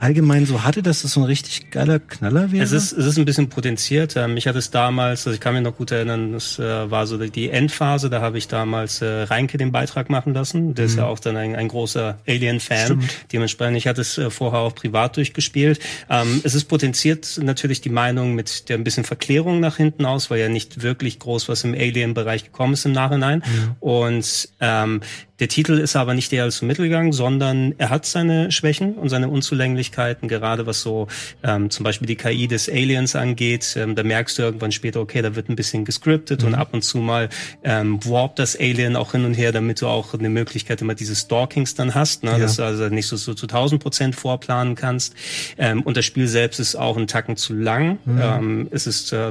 allgemein so hatte, dass das so ein richtig geiler Knaller wäre? Es ist, es ist ein bisschen potenziert. Ähm, ich hatte es damals, also ich kann mich noch gut erinnern, das äh, war so die Endphase, da habe ich damals äh, Reinke den Beitrag machen lassen. Der mhm. ist ja auch dann ein, ein großer Alien-Fan. Dementsprechend, ich hatte es äh, vorher auch privat durchgespielt. Ähm, es ist potenziert natürlich die Meinung mit der ein bisschen Verklärung nach hinten aus, weil ja nicht wirklich groß was im Alien-Bereich gekommen ist im Nachhinein. Mhm. Und ähm, Der Titel ist aber nicht eher als Mittelgang, sondern er hat seine Schwächen und seine Unzulänglichkeiten, gerade was so ähm, zum Beispiel die KI des Aliens angeht. Ähm, da merkst du irgendwann später, okay, da wird ein bisschen gescriptet mhm. und ab und zu mal ähm, warpt das Alien auch hin und her, damit du auch eine Möglichkeit immer diese Stalkings dann hast, ne? Ja. dass du also nicht so, so zu 1000 Prozent vorplanen kannst. Ähm, und das Spiel selbst ist auch einen Tacken zu lang. Mhm. Ähm, es ist äh,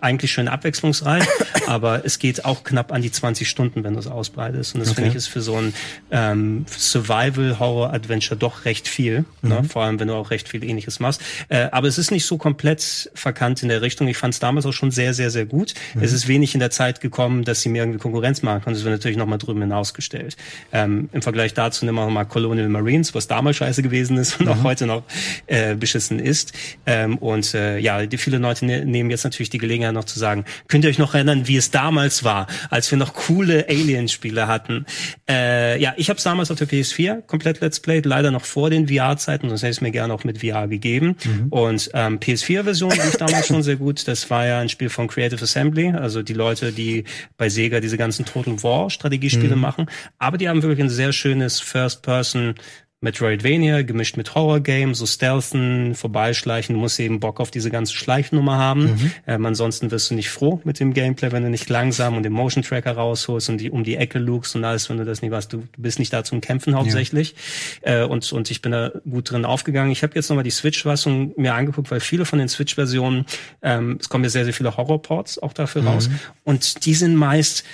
eigentlich schön abwechslungsreich, aber es geht auch knapp an die 20 Stunden, wenn du es ausbreitest. Und das okay. finde ich ist für so ein ähm, Survival-Horror-Adventure doch recht viel. Ne? Mhm. Ne? Vor allem, wenn du auch recht viel Ähnliches machst. Äh, aber es ist nicht so komplett verkannt in der Richtung. Ich fand es damals auch schon sehr, sehr, sehr gut. Mhm. Es ist wenig in der Zeit gekommen, dass sie mir irgendwie Konkurrenz machen konnten. Das wird natürlich nochmal drüben hinausgestellt. Ähm, Im Vergleich dazu nehmen wir nochmal Colonial Marines, was damals scheiße gewesen ist und mhm. auch heute noch äh, beschissen ist. Ähm, und äh, ja, die viele Leute ne nehmen jetzt natürlich die Gelegenheit noch zu sagen, könnt ihr euch noch erinnern, wie es damals war, als wir noch coole Alien-Spiele hatten? Äh, ja, ich habe es damals auf der PS4 komplett Let's Played, leider noch vor den VR-Zeiten, sonst hätte ich es mir gerne auch mit VR gegeben. Mhm. Und ähm, PS4-Version lief damals schon sehr gut. Das war ja ein Spiel von Creative Assembly, also die Leute, die bei Sega diese ganzen Total War Strategiespiele mhm. machen. Aber die haben wirklich ein sehr schönes First-Person Metroidvania gemischt mit Horror-Game, so Stealthen, Vorbeischleichen, du musst eben Bock auf diese ganze Schleichnummer haben. Mhm. Ähm, ansonsten wirst du nicht froh mit dem Gameplay, wenn du nicht langsam und den Motion Tracker rausholst und die um die Ecke lugst und alles, wenn du das nicht weißt. Du, du bist nicht da zum Kämpfen hauptsächlich. Ja. Äh, und, und ich bin da gut drin aufgegangen. Ich habe jetzt nochmal die Switch-Fassung mir angeguckt, weil viele von den Switch-Versionen, ähm, es kommen ja sehr, sehr viele Horror-Ports auch dafür mhm. raus. Und die sind meist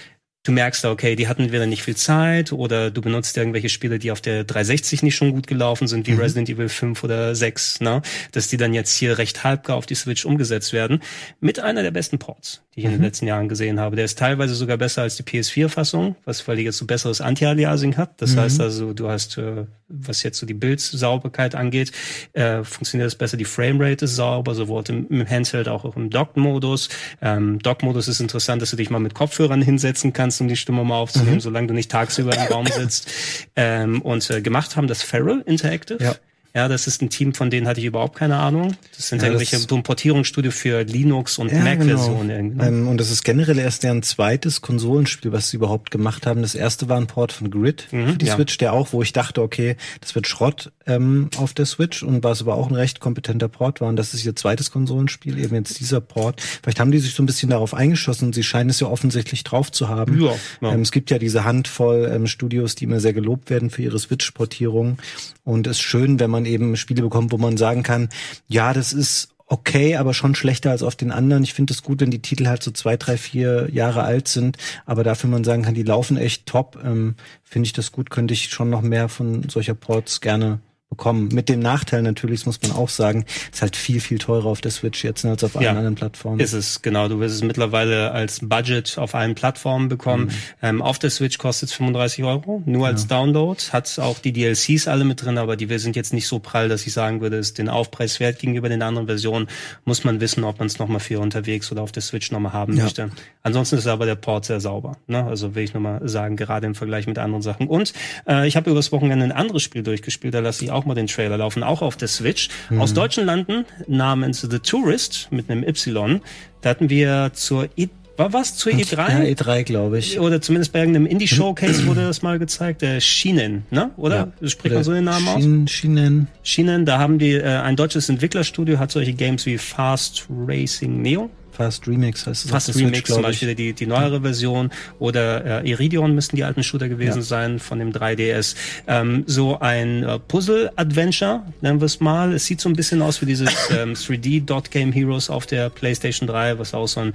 du merkst, okay, die hatten wieder nicht viel Zeit oder du benutzt irgendwelche Spiele, die auf der 360 nicht schon gut gelaufen sind, wie mhm. Resident Evil 5 oder 6, ne? dass die dann jetzt hier recht halbgar auf die Switch umgesetzt werden, mit einer der besten Ports, die ich mhm. in den mhm. letzten Jahren gesehen habe. Der ist teilweise sogar besser als die PS4-Fassung, was weil die jetzt so besseres Anti-Aliasing hat. Das mhm. heißt also, du hast, äh, was jetzt so die Bildsauberkeit angeht, äh, funktioniert das besser. Die Framerate ist sauber, sowohl im, im Handheld auch, auch im Dock-Modus. Ähm, Dock-Modus ist interessant, dass du dich mal mit Kopfhörern hinsetzen kannst kannst, um die Stimme mal aufzunehmen, mhm. solange du nicht tagsüber im Raum sitzt. Ähm, und äh, gemacht haben das Feral Interactive. Ja. Ja, das ist ein Team, von denen hatte ich überhaupt keine Ahnung. Das sind ja, irgendwelche so ein Portierungsstudio für Linux und ja, Mac-Versionen. Genau. Ähm, und das ist generell erst deren zweites Konsolenspiel, was sie überhaupt gemacht haben. Das erste war ein Port von Grid mhm, für die ja. Switch, der auch, wo ich dachte, okay, das wird Schrott ähm, auf der Switch und was aber auch ein recht kompetenter Port war. Und das ist ihr zweites Konsolenspiel, eben jetzt dieser Port. Vielleicht haben die sich so ein bisschen darauf eingeschossen und sie scheinen es ja offensichtlich drauf zu haben. Ja, ja. Ähm, es gibt ja diese Handvoll ähm, Studios, die immer sehr gelobt werden für ihre Switch-Portierung. Und es ist schön, wenn man eben Spiele bekommt, wo man sagen kann, ja, das ist okay, aber schon schlechter als auf den anderen. Ich finde es gut, wenn die Titel halt so zwei, drei, vier Jahre alt sind, aber dafür man sagen kann, die laufen echt top. Ähm, finde ich das gut, könnte ich schon noch mehr von solcher Ports gerne bekommen. Mit dem Nachteil natürlich, das muss man auch sagen, ist halt viel, viel teurer auf der Switch jetzt als auf allen ja, anderen Plattformen. Ist es, genau. Du wirst es mittlerweile als Budget auf allen Plattformen bekommen. Mhm. Ähm, auf der Switch kostet es 35 Euro, nur als ja. Download. Hat auch die DLCs alle mit drin, aber die sind jetzt nicht so prall, dass ich sagen würde, ist den Aufpreis wert gegenüber den anderen Versionen. Muss man wissen, ob man es nochmal für unterwegs oder auf der Switch nochmal haben ja. möchte. Ansonsten ist aber der Port sehr sauber. Ne? Also will ich nochmal sagen, gerade im Vergleich mit anderen Sachen. Und äh, ich habe übers Wochenende ein anderes Spiel durchgespielt, da lasse ich auch mal den Trailer laufen, auch auf der Switch. Mhm. Aus deutschen Landen namens The Tourist mit einem Y. Da hatten wir zur e war was zur E3? Ja, E3, glaube ich. Oder zumindest bei irgendeinem Indie-Showcase wurde das mal gezeigt. Der Schienen, ne? Oder? Ja. Spricht man so den Namen aus? Schienen. Schienen, da haben die, äh, ein deutsches Entwicklerstudio hat solche Games wie Fast Racing Neo Fast Remix heißt es. Fast Remix Switch, zum Beispiel die, die neuere Version oder äh, Iridion müssten die alten Shooter gewesen ja. sein von dem 3DS. Ähm, so ein äh, Puzzle-Adventure, nennen wir es mal. Es sieht so ein bisschen aus wie dieses ähm, 3D Dot Game Heroes auf der PlayStation 3, was auch so ein,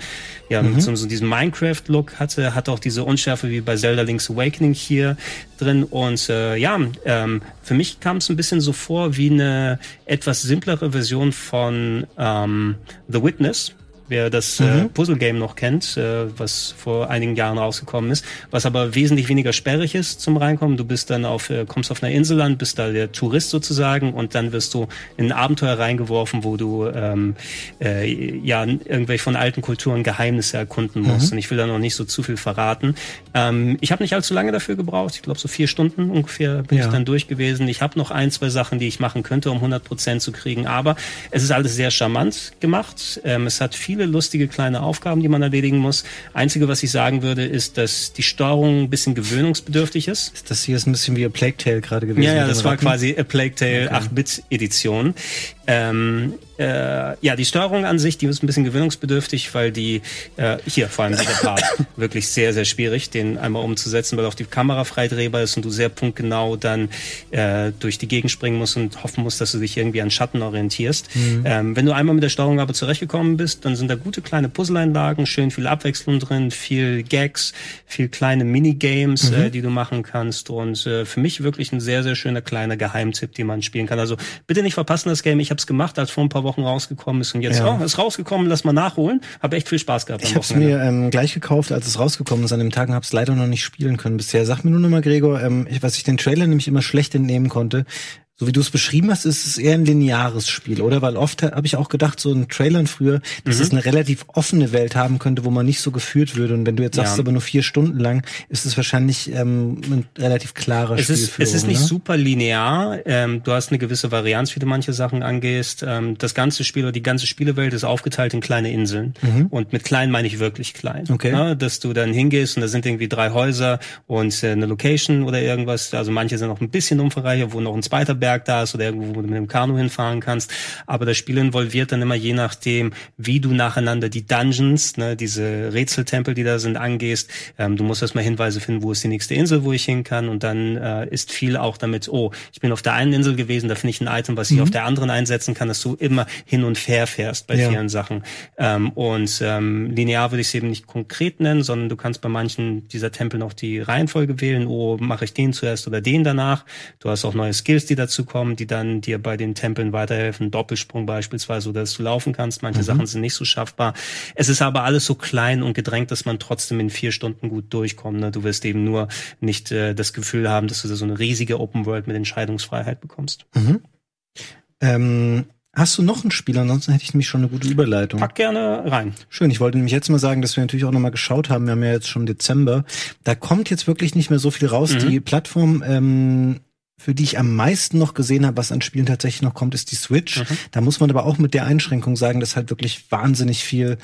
ja, mhm. so, so diesen Minecraft-Look hatte, hat auch diese Unschärfe wie bei Zelda Link's Awakening hier drin. Und äh, ja, ähm, für mich kam es ein bisschen so vor wie eine etwas simplere Version von ähm, The Witness wer das äh, mhm. äh, Puzzle-Game noch kennt, äh, was vor einigen Jahren rausgekommen ist, was aber wesentlich weniger sperrig ist zum Reinkommen. Du bist dann auf, äh, kommst auf einer Insel an, bist da der Tourist sozusagen und dann wirst du in ein Abenteuer reingeworfen, wo du ähm, äh, ja irgendwelche von alten Kulturen Geheimnisse erkunden musst. Mhm. Und ich will da noch nicht so zu viel verraten. Ähm, ich habe nicht allzu lange dafür gebraucht. Ich glaube so vier Stunden ungefähr bin ja. ich dann durch gewesen. Ich habe noch ein, zwei Sachen, die ich machen könnte, um 100 Prozent zu kriegen. Aber es ist alles sehr charmant gemacht. Ähm, es hat viel viele lustige kleine Aufgaben, die man erledigen muss. Einzige, was ich sagen würde, ist, dass die Steuerung ein bisschen gewöhnungsbedürftig ist. ist das hier ist ein bisschen wie A Plague Tale gerade gewesen? Ja, ja, das war quasi A Plague Tale okay. 8-Bit-Edition. Ähm, äh, ja, die Steuerung an sich, die ist ein bisschen gewöhnungsbedürftig, weil die äh, hier vor allem dieser Part wirklich sehr, sehr schwierig, den einmal umzusetzen, weil auch die Kamera freidrehbar ist und du sehr punktgenau dann äh, durch die Gegend springen musst und hoffen musst, dass du dich irgendwie an Schatten orientierst. Mhm. Ähm, wenn du einmal mit der Steuerung aber zurechtgekommen bist, dann sind da gute kleine Puzzleinlagen, schön viel Abwechslung drin, viel Gags, viel kleine Minigames, mhm. äh, die du machen kannst und äh, für mich wirklich ein sehr, sehr schöner kleiner Geheimtipp, den man spielen kann. Also bitte nicht verpassen das Game. Ich habe es gemacht, als vor ein paar Wochen rausgekommen ist und jetzt ja. oh, ist rausgekommen, lass mal nachholen. Habe echt viel Spaß gehabt. Ich habe es mir ähm, gleich gekauft, als es rausgekommen ist an dem Tag und habe es leider noch nicht spielen können bisher. Sag mir nur noch mal, Gregor, ähm, was ich den Trailer nämlich immer schlecht entnehmen konnte so wie du es beschrieben hast, ist es eher ein lineares Spiel, oder? Weil oft habe ich auch gedacht, so in Trailern früher, dass mhm. es eine relativ offene Welt haben könnte, wo man nicht so geführt würde. Und wenn du jetzt sagst, ja. aber nur vier Stunden lang, ist es wahrscheinlich ähm, ein relativ klarer es ist, Es ist nicht ne? super linear. Ähm, du hast eine gewisse Varianz, wie du manche Sachen angehst. Ähm, das ganze Spiel oder die ganze Spielewelt ist aufgeteilt in kleine Inseln. Mhm. Und mit klein meine ich wirklich klein. Okay. Ja, dass du dann hingehst und da sind irgendwie drei Häuser und äh, eine Location oder irgendwas. Also manche sind noch ein bisschen umfangreicher, wo noch ein zweiter Berg Berg da ist oder irgendwo, wo du mit dem Kanu hinfahren kannst. Aber das Spiel involviert dann immer je nachdem, wie du nacheinander die Dungeons, ne, diese Rätseltempel, die da sind, angehst. Ähm, du musst erstmal Hinweise finden, wo ist die nächste Insel, wo ich hin kann. Und dann äh, ist viel auch damit, oh, ich bin auf der einen Insel gewesen, da finde ich ein Item, was ich mhm. auf der anderen einsetzen kann, dass du immer hin und her fährst bei ja. vielen Sachen. Ähm, und ähm, linear würde ich es eben nicht konkret nennen, sondern du kannst bei manchen dieser Tempel noch die Reihenfolge wählen. Oh, mache ich den zuerst oder den danach. Du hast auch neue Skills, die dazu kommen, die dann dir bei den Tempeln weiterhelfen. Doppelsprung beispielsweise, oder dass du laufen kannst. Manche mhm. Sachen sind nicht so schaffbar. Es ist aber alles so klein und gedrängt, dass man trotzdem in vier Stunden gut durchkommt. Ne? Du wirst eben nur nicht äh, das Gefühl haben, dass du da so eine riesige Open World mit Entscheidungsfreiheit bekommst. Mhm. Ähm Hast du noch ein Spiel? Ansonsten hätte ich nämlich schon eine gute Überleitung. Pack gerne rein. Schön. Ich wollte nämlich jetzt mal sagen, dass wir natürlich auch nochmal geschaut haben. Wir haben ja jetzt schon Dezember. Da kommt jetzt wirklich nicht mehr so viel raus. Mhm. Die Plattform ähm, für die ich am meisten noch gesehen habe, was an Spielen tatsächlich noch kommt, ist die Switch. Mhm. Da muss man aber auch mit der Einschränkung sagen, dass halt wirklich wahnsinnig viel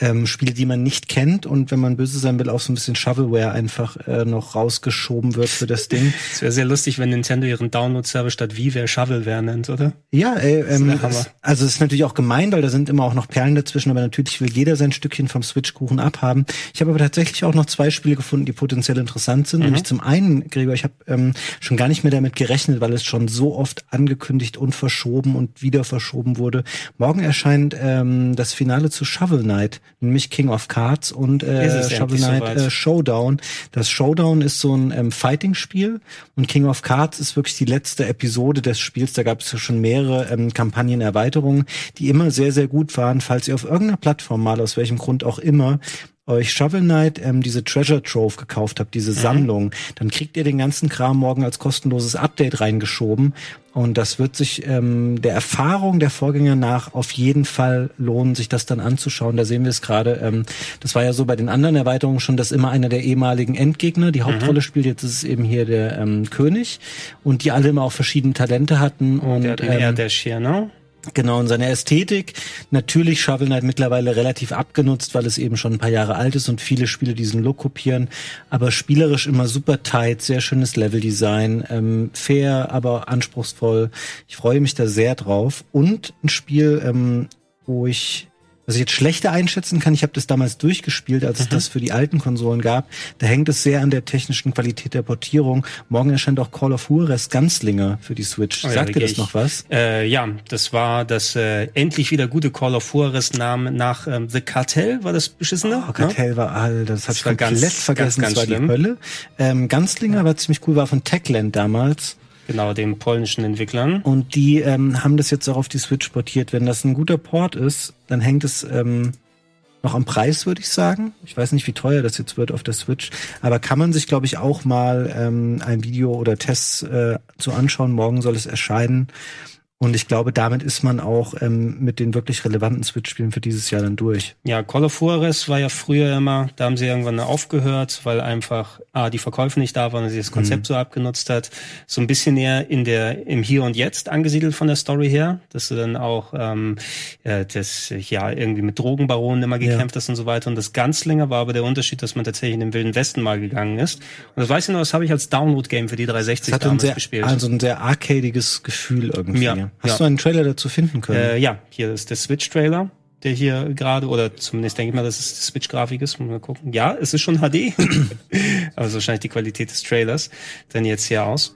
ähm, Spiele, die man nicht kennt und wenn man böse sein will, auch so ein bisschen Shovelware einfach äh, noch rausgeschoben wird für das Ding. Es wäre sehr lustig, wenn Nintendo ihren Download-Server statt WiiWare Shovelware nennt, oder? Ja, ey, ähm, es, also es ist natürlich auch gemein, weil da sind immer auch noch Perlen dazwischen, aber natürlich will jeder sein Stückchen vom Switch-Kuchen abhaben. Ich habe aber tatsächlich auch noch zwei Spiele gefunden, die potenziell interessant sind. Mhm. Nämlich zum einen, Gregor, ich habe ähm, schon gar nicht mehr damit gerechnet, weil es schon so oft angekündigt und verschoben und wieder verschoben wurde. Morgen erscheint ähm, das Finale zu Shovel Knight nämlich King of Cards und äh, Shovel Knight äh, Showdown. Das Showdown ist so ein ähm, Fighting-Spiel und King of Cards ist wirklich die letzte Episode des Spiels. Da gab es ja schon mehrere ähm, Kampagnenerweiterungen, die immer sehr, sehr gut waren. Falls ihr auf irgendeiner Plattform mal, aus welchem Grund auch immer, euch Shovel Knight ähm, diese Treasure Trove gekauft habt, diese mhm. Sammlung, dann kriegt ihr den ganzen Kram morgen als kostenloses Update reingeschoben. Und das wird sich ähm, der Erfahrung der Vorgänger nach auf jeden Fall lohnen, sich das dann anzuschauen. Da sehen wir es gerade. Ähm, das war ja so bei den anderen Erweiterungen schon, dass immer einer der ehemaligen Endgegner die Hauptrolle mhm. spielt. Jetzt ist es eben hier der ähm, König und die alle immer auch verschiedene Talente hatten. Und, der, der, ähm, der Schier, ne? Genau, und seine Ästhetik, natürlich Shovel Knight mittlerweile relativ abgenutzt, weil es eben schon ein paar Jahre alt ist und viele Spiele diesen Look kopieren, aber spielerisch immer super tight, sehr schönes Leveldesign, ähm, fair, aber anspruchsvoll. Ich freue mich da sehr drauf. Und ein Spiel, ähm, wo ich was ich jetzt schlechter einschätzen kann, ich habe das damals durchgespielt, als es mhm. das für die alten Konsolen gab. Da hängt es sehr an der technischen Qualität der Portierung. Morgen erscheint auch Call of Juarez Ganzlinger für die Switch. Oh, ja, Sagt dir das noch was? Äh, ja, das war das äh, endlich wieder gute Call of Juarez Name nach ähm, The Cartel, war das beschissene? Oh, Cartel ja? war all, das, das habe ich komplett ganz, vergessen, ganz, ganz das war schlimm. die Hölle. Ähm, Ganzlinger ja. war ziemlich cool, war von Techland damals. Genau, den polnischen Entwicklern. Und die ähm, haben das jetzt auch auf die Switch portiert. Wenn das ein guter Port ist, dann hängt es ähm, noch am Preis, würde ich sagen. Ich weiß nicht, wie teuer das jetzt wird auf der Switch, aber kann man sich, glaube ich, auch mal ähm, ein Video oder Tests äh, zu anschauen. Morgen soll es erscheinen. Und ich glaube, damit ist man auch ähm, mit den wirklich relevanten Switch-Spielen für dieses Jahr dann durch. Ja, Call of Juarez war ja früher immer, da haben sie irgendwann aufgehört, weil einfach ah, die Verkäufe nicht da waren und sie das Konzept mhm. so abgenutzt hat. So ein bisschen eher in der im Hier und Jetzt angesiedelt von der Story her, dass du dann auch ähm, äh, das ja irgendwie mit Drogenbaronen immer gekämpft ja. hast und so weiter. Und das ganz länger war aber der Unterschied, dass man tatsächlich in den Wilden Westen mal gegangen ist. Und das weiß ich noch, das habe ich als Download-Game für die 360 das damals sehr, gespielt. Also ein sehr arcadiges Gefühl irgendwie. Ja. Hast ja. du einen Trailer dazu finden können? Äh, ja, hier ist der Switch-Trailer der hier gerade, oder zumindest denke ich mal, dass es Switch-Grafik ist. Mal gucken. Ja, es ist schon HD. Aber wahrscheinlich die Qualität des Trailers dann jetzt hier aus.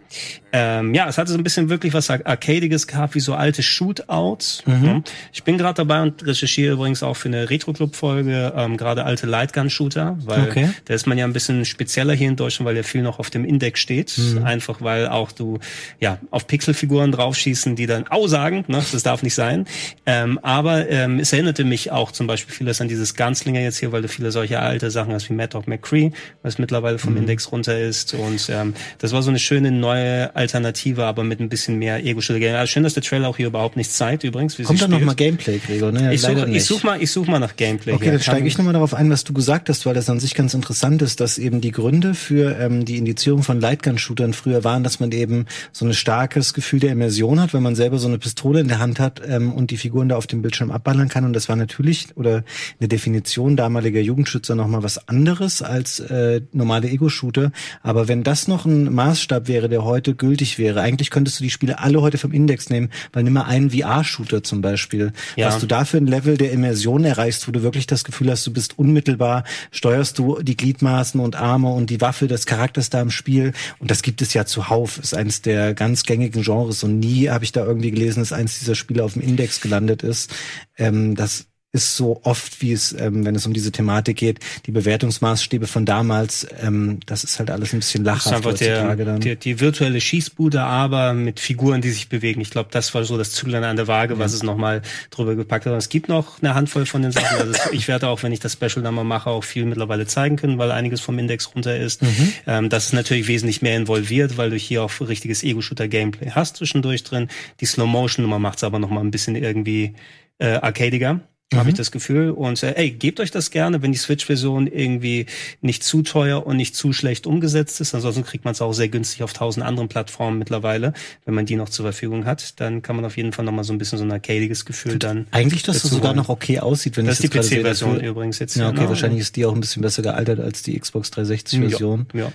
Ähm, ja, es hatte so ein bisschen wirklich was Arcadiges gehabt, wie so alte Shootouts. Mhm. Ich bin gerade dabei und recherchiere übrigens auch für eine Retro-Club-Folge ähm, gerade alte Lightgun-Shooter, weil okay. da ist man ja ein bisschen spezieller hier in Deutschland, weil ja viel noch auf dem Index steht. Mhm. Einfach weil auch du ja auf Pixelfiguren draufschießen, die dann aussagen, ne? das darf nicht sein. Ähm, aber ähm, es erinnert erinnerte mich auch zum Beispiel vieles an dieses Ganzlinger jetzt hier, weil du viele solche alte Sachen hast wie Mad Dog McCree, was mittlerweile vom mhm. Index runter ist. Und ähm, das war so eine schöne neue Alternative, aber mit ein bisschen mehr Ego-Shooter. Also schön, dass der Trailer auch hier überhaupt nichts zeigt übrigens. Kommt da noch mal Gameplay, Gregor? Ne? Ich suche such mal, ich such mal nach Gameplay. Okay, dann steige ich nochmal darauf ein, was du gesagt hast, weil das an sich ganz interessant ist, dass eben die Gründe für ähm, die Indizierung von Lightgun-Shootern früher waren, dass man eben so ein starkes Gefühl der Immersion hat, wenn man selber so eine Pistole in der Hand hat ähm, und die Figuren da auf dem Bildschirm abballern kann. Und das das war natürlich oder eine Definition damaliger Jugendschützer noch mal was anderes als äh, normale Ego-Shooter. Aber wenn das noch ein Maßstab wäre, der heute gültig wäre, eigentlich könntest du die Spiele alle heute vom Index nehmen, weil nimm mal einen VR-Shooter zum Beispiel. Ja. Was du da für ein Level der Immersion erreichst, wo du wirklich das Gefühl hast, du bist unmittelbar, steuerst du die Gliedmaßen und Arme und die Waffe des Charakters da im Spiel. Und das gibt es ja zuhauf. Ist eins der ganz gängigen Genres und nie habe ich da irgendwie gelesen, dass eins dieser Spiele auf dem Index gelandet ist. Ähm, das ist so oft, wie es, ähm, wenn es um diese Thematik geht, die Bewertungsmaßstäbe von damals, ähm, das ist halt alles ein bisschen lachhaft das ist einfach der, dann. Der, die virtuelle Schießbude, aber mit Figuren, die sich bewegen. Ich glaube, das war so das Züglein an der Waage, ja. was es nochmal drüber gepackt hat. Und es gibt noch eine Handvoll von den Sachen. Also ich werde auch, wenn ich das Special dann mal mache, auch viel mittlerweile zeigen können, weil einiges vom Index runter ist. Mhm. Ähm, das ist natürlich wesentlich mehr involviert, weil du hier auch richtiges Ego-Shooter-Gameplay hast zwischendurch drin. Die Slow-Motion-Nummer macht es aber nochmal ein bisschen irgendwie äh, arcadiger mhm. habe ich das Gefühl. Und äh, ey, gebt euch das gerne, wenn die Switch-Version irgendwie nicht zu teuer und nicht zu schlecht umgesetzt ist. Ansonsten kriegt man es auch sehr günstig auf tausend anderen Plattformen mittlerweile, wenn man die noch zur Verfügung hat. Dann kann man auf jeden Fall noch mal so ein bisschen so ein arcadiges Gefühl dann. Eigentlich, dass das sogar noch okay aussieht, wenn das ist die PC-Version übrigens jetzt. Ja, okay, genau. wahrscheinlich ist die auch ein bisschen besser gealtert als die Xbox 360-Version. Ja. Ja.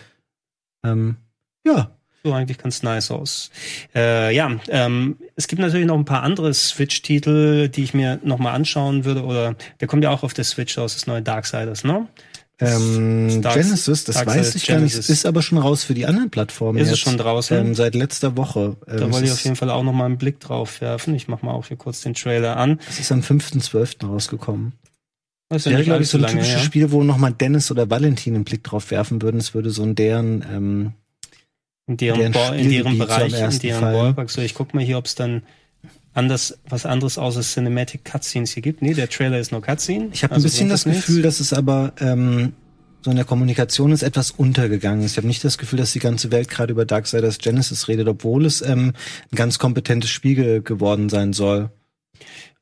Ähm, ja, so eigentlich ganz nice aus. Äh, ja, ähm, es gibt natürlich noch ein paar andere Switch-Titel, die ich mir nochmal anschauen würde. Oder der kommt ja auch auf der Switch aus, das neue Darksiders, ne? Ähm, Dark, Genesis, das Darksiders weiß ich gar nicht, ist aber schon raus für die anderen Plattformen. Ist jetzt, es schon draußen? Ähm, seit letzter Woche. Ähm, da wollte ich auf jeden Fall auch nochmal einen Blick drauf werfen. Ich mach mal auch hier kurz den Trailer an. Es ist am 5.12. rausgekommen. Das wäre, glaube ich, so ein typisches ja. Spiel, wo nochmal Dennis oder Valentin einen Blick drauf werfen würden. Es würde so ein deren ähm, in deren, Bo in deren Bereich, in deren Ballpark. So, ich guck mal hier, ob es dann anders, was anderes außer Cinematic Cutscenes hier gibt. Nee, der Trailer ist nur Cutscene. Ich habe also ein bisschen das, das Gefühl, dass es aber ähm, so in der Kommunikation ist etwas untergegangen. Ich habe nicht das Gefühl, dass die ganze Welt gerade über Darksiders Genesis redet, obwohl es ähm, ein ganz kompetentes Spiel geworden sein soll.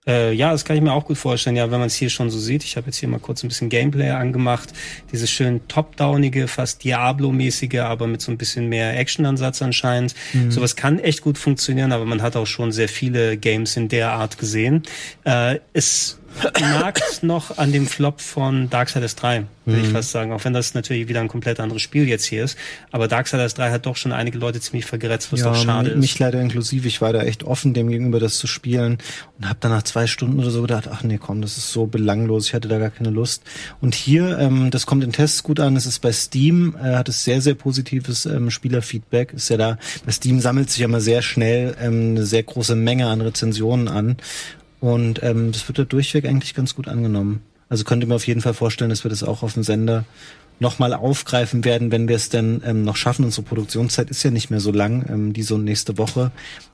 Äh, ja, das kann ich mir auch gut vorstellen. Ja, wenn man es hier schon so sieht. Ich habe jetzt hier mal kurz ein bisschen Gameplay angemacht. Dieses schön top-downige, fast Diablo-mäßige, aber mit so ein bisschen mehr Action-Ansatz anscheinend. Mhm. Sowas kann echt gut funktionieren, aber man hat auch schon sehr viele Games in der Art gesehen. Äh, es nagt noch an dem Flop von Darksiders 3, würde mhm. ich fast sagen. Auch wenn das natürlich wieder ein komplett anderes Spiel jetzt hier ist. Aber Darksiders 3 hat doch schon einige Leute ziemlich vergeretzt, was ja, doch schade ist. Mich leider inklusiv. Ich war da echt offen, dem gegenüber das zu spielen und habe dann nach zwei Stunden oder so gedacht, ach nee, komm, das ist so belanglos. Ich hatte da gar keine Lust. Und hier, ähm, das kommt in Tests gut an. Es ist bei Steam, äh, hat es sehr, sehr positives ähm, Spielerfeedback. Ist ja da, bei Steam sammelt sich ja immer sehr schnell ähm, eine sehr große Menge an Rezensionen an. Und ähm, das wird da durchweg eigentlich ganz gut angenommen. Also könnte mir auf jeden Fall vorstellen, dass wir das auch auf dem Sender nochmal aufgreifen werden, wenn wir es denn ähm, noch schaffen. Unsere Produktionszeit ist ja nicht mehr so lang, ähm, diese und nächste Woche.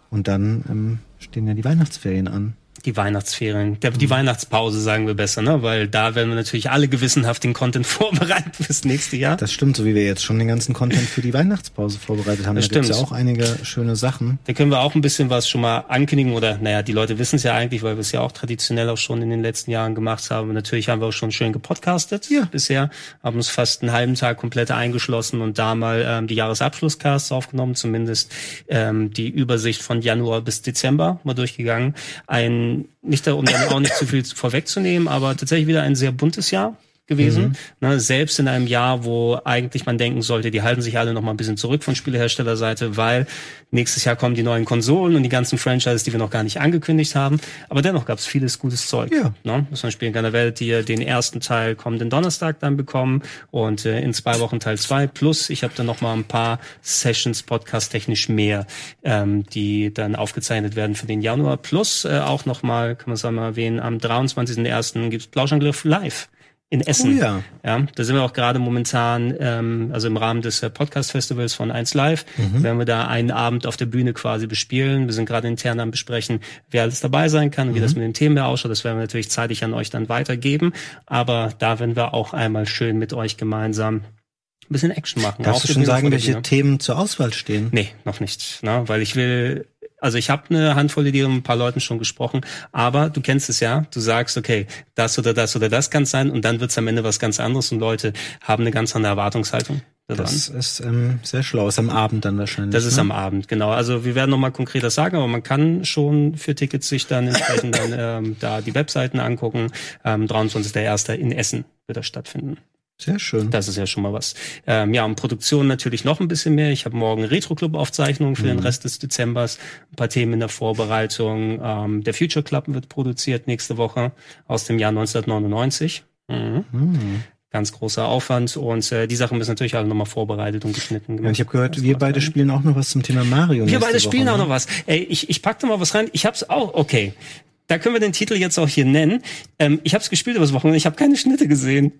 Und dann ähm, stehen ja die Weihnachtsferien an. Die Weihnachtsferien, der, die mhm. Weihnachtspause sagen wir besser, ne? Weil da werden wir natürlich alle gewissenhaft den Content vorbereiten fürs nächste Jahr. Das stimmt, so wie wir jetzt schon den ganzen Content für die Weihnachtspause vorbereitet haben. Das da stimmt. ja auch einige schöne Sachen. Da können wir auch ein bisschen was schon mal ankündigen oder, naja, die Leute wissen es ja eigentlich, weil wir es ja auch traditionell auch schon in den letzten Jahren gemacht haben. Natürlich haben wir auch schon schön gepodcastet ja. bisher, haben uns fast einen halben Tag komplett eingeschlossen und da mal ähm, die Jahresabschlusscasts aufgenommen, zumindest ähm, die Übersicht von Januar bis Dezember mal durchgegangen. Ein nicht da, um dann auch nicht zu viel vorwegzunehmen, aber tatsächlich wieder ein sehr buntes Jahr gewesen. Mhm. Ne, selbst in einem Jahr, wo eigentlich man denken sollte, die halten sich alle noch mal ein bisschen zurück von Spieleherstellerseite, weil nächstes Jahr kommen die neuen Konsolen und die ganzen Franchises, die wir noch gar nicht angekündigt haben. Aber dennoch gab es vieles gutes Zeug. Ja. Ne? Man spielen kann der Welt, die den ersten Teil kommenden Donnerstag dann bekommen und äh, in zwei Wochen Teil zwei Plus ich habe dann noch mal ein paar Sessions Podcast technisch mehr, ähm, die dann aufgezeichnet werden für den Januar. Plus äh, auch noch mal, kann man sagen mal erwähnen, am 23.01. gibt's Plauschangriff live in Essen. Oh ja. ja. Da sind wir auch gerade momentan, ähm, also im Rahmen des äh, Podcast-Festivals von 1 Live, mhm. werden wir da einen Abend auf der Bühne quasi bespielen. Wir sind gerade intern am besprechen, wer alles dabei sein kann, mhm. wie das mit den Themen ausschaut. Das werden wir natürlich zeitig an euch dann weitergeben. Aber da werden wir auch einmal schön mit euch gemeinsam ein bisschen Action machen. Darfst du schon sagen, welche Themen zur Auswahl stehen? Nee, noch nicht. Ne? Weil ich will also ich habe eine Handvoll Ideen mit ein paar Leuten schon gesprochen, aber du kennst es ja, du sagst, okay, das oder das oder das kann sein und dann wird's am Ende was ganz anderes und Leute haben eine ganz andere Erwartungshaltung. Daran. Das ist ähm, sehr schlau. Ist am Abend dann wahrscheinlich. Das ist ne? am Abend, genau. Also wir werden nochmal konkreter sagen, aber man kann schon für Tickets sich dann entsprechend dann ähm, da die Webseiten angucken. Ähm, 23.01. in Essen wird das stattfinden. Sehr schön. Das ist ja schon mal was. Ähm, ja, und Produktion natürlich noch ein bisschen mehr. Ich habe morgen Retro-Club-Aufzeichnungen für mhm. den Rest des Dezembers. Ein paar Themen in der Vorbereitung. Ähm, der Future Club wird produziert nächste Woche aus dem Jahr 1999. Mhm. Mhm. Ganz großer Aufwand und äh, die Sachen müssen natürlich alle nochmal vorbereitet und geschnitten gemacht. Ja, ich habe gehört, wir beide spielen auch noch was zum Thema Mario. Wir beide spielen Woche, auch ne? noch was. Ey, ich, ich packte mal was rein. Ich hab's auch, okay da können wir den Titel jetzt auch hier nennen. Ähm, ich habe es gespielt übers Wochenende, ich habe keine Schnitte gesehen.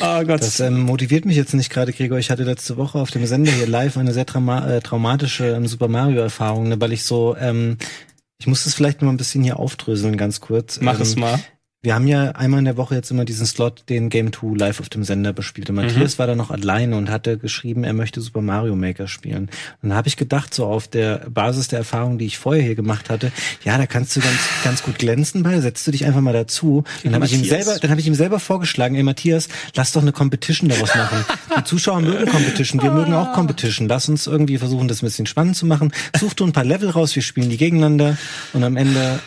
Oh Gott. Das ähm, motiviert mich jetzt nicht gerade, Gregor. Ich hatte letzte Woche auf dem Sender hier live eine sehr trauma äh, traumatische ähm, Super Mario-Erfahrung, ne, weil ich so, ähm, ich muss das vielleicht mal ein bisschen hier aufdröseln, ganz kurz. Mach es ähm, mal. Wir haben ja einmal in der Woche jetzt immer diesen Slot, den Game 2 live auf dem Sender bespielt. Und Matthias mhm. war da noch alleine und hatte geschrieben, er möchte Super Mario Maker spielen. Und dann habe ich gedacht, so auf der Basis der Erfahrung, die ich vorher hier gemacht hatte, ja, da kannst du ganz, ganz gut glänzen bei, setzt du dich einfach mal dazu. Dann habe ich ihm selber, dann habe ich ihm selber vorgeschlagen, ey Matthias, lass doch eine Competition daraus machen. Die Zuschauer mögen Competition, wir mögen auch Competition. Lass uns irgendwie versuchen, das ein bisschen spannend zu machen. Such du ein paar Level raus, wir spielen die gegeneinander und am Ende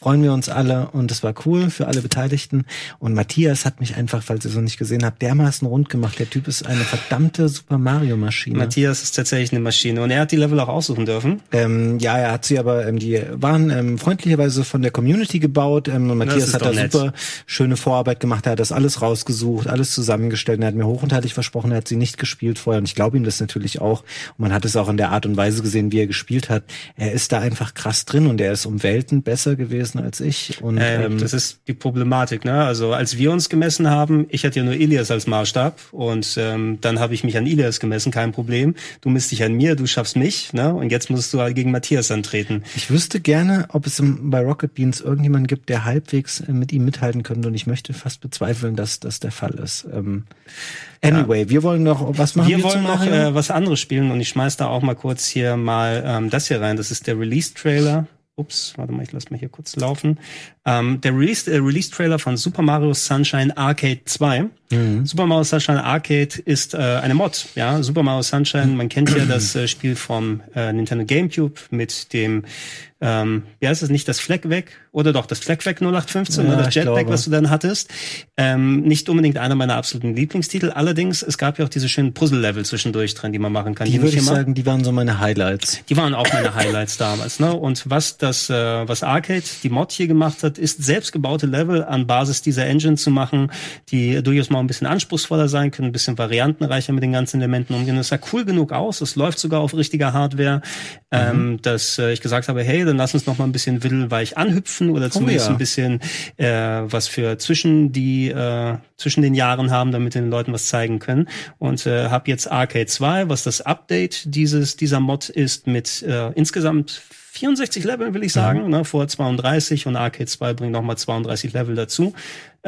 freuen wir uns alle und es war cool für alle Beteiligten. Und Matthias hat mich einfach, falls ihr es noch nicht gesehen habt, dermaßen rund gemacht. Der Typ ist eine verdammte Super Mario Maschine. Matthias ist tatsächlich eine Maschine und er hat die Level auch aussuchen dürfen. Ähm, ja, er hat sie aber, ähm, die waren ähm, freundlicherweise von der Community gebaut. Ähm, und Matthias hat da nett. super schöne Vorarbeit gemacht. Er hat das alles rausgesucht, alles zusammengestellt. Und er hat mir hoch und heilig versprochen, er hat sie nicht gespielt vorher. Und ich glaube ihm das natürlich auch. Und man hat es auch in der Art und Weise gesehen, wie er gespielt hat. Er ist da einfach krass drin und er ist um Welten besser gewesen gewesen als ich. Und, ähm, ähm, das ist die Problematik, ne? Also als wir uns gemessen haben, ich hatte ja nur Ilias als Maßstab und ähm, dann habe ich mich an Ilias gemessen, kein Problem. Du misst dich an mir, du schaffst mich, ne? Und jetzt musst du halt gegen Matthias antreten. Ich wüsste gerne, ob es bei Rocket Beans irgendjemanden gibt, der halbwegs äh, mit ihm mithalten könnte und ich möchte fast bezweifeln, dass das der Fall ist. Ähm, anyway, ja. wir wollen noch was machen. Wir, wir wollen noch äh, was anderes spielen und ich schmeiß da auch mal kurz hier mal ähm, das hier rein. Das ist der Release-Trailer ups, warte mal, ich lasse mal hier kurz laufen. Ähm, der Release, äh, Release-Trailer von Super Mario Sunshine Arcade 2. Mhm. Super Mario Sunshine Arcade ist äh, eine Mod, ja. Super Mario Sunshine, man kennt ja das äh, Spiel vom äh, Nintendo GameCube mit dem ähm, ja, ist es nicht das Fleck weg oder doch das Fleck weg 0815 ja, oder das Jetpack, was du dann hattest. Ähm, nicht unbedingt einer meiner absoluten Lieblingstitel. Allerdings, es gab ja auch diese schönen Puzzle-Level zwischendurch drin, die man machen kann. Die, die würde ich sagen, die waren so meine Highlights. Die waren auch meine Highlights damals. Ne? Und was das, äh, was Arcade, die Mod hier gemacht hat, ist selbstgebaute Level an Basis dieser Engine zu machen, die durchaus mal ein bisschen anspruchsvoller sein können, ein bisschen variantenreicher mit den ganzen Elementen umgehen. Das sah cool genug aus. Es läuft sogar auf richtiger Hardware, mhm. ähm, dass äh, ich gesagt habe, hey, dann lass uns noch mal ein bisschen widdelweich anhüpfen oder zumindest oh ja. ein bisschen äh, was für zwischen die äh, zwischen den Jahren haben, damit den Leuten was zeigen können. Und äh, habe jetzt Arcade 2, was das Update dieses dieser Mod ist mit äh, insgesamt 64 Level, will ich sagen, mhm. ne, vor 32 und Arcade 2 bringt nochmal 32 Level dazu.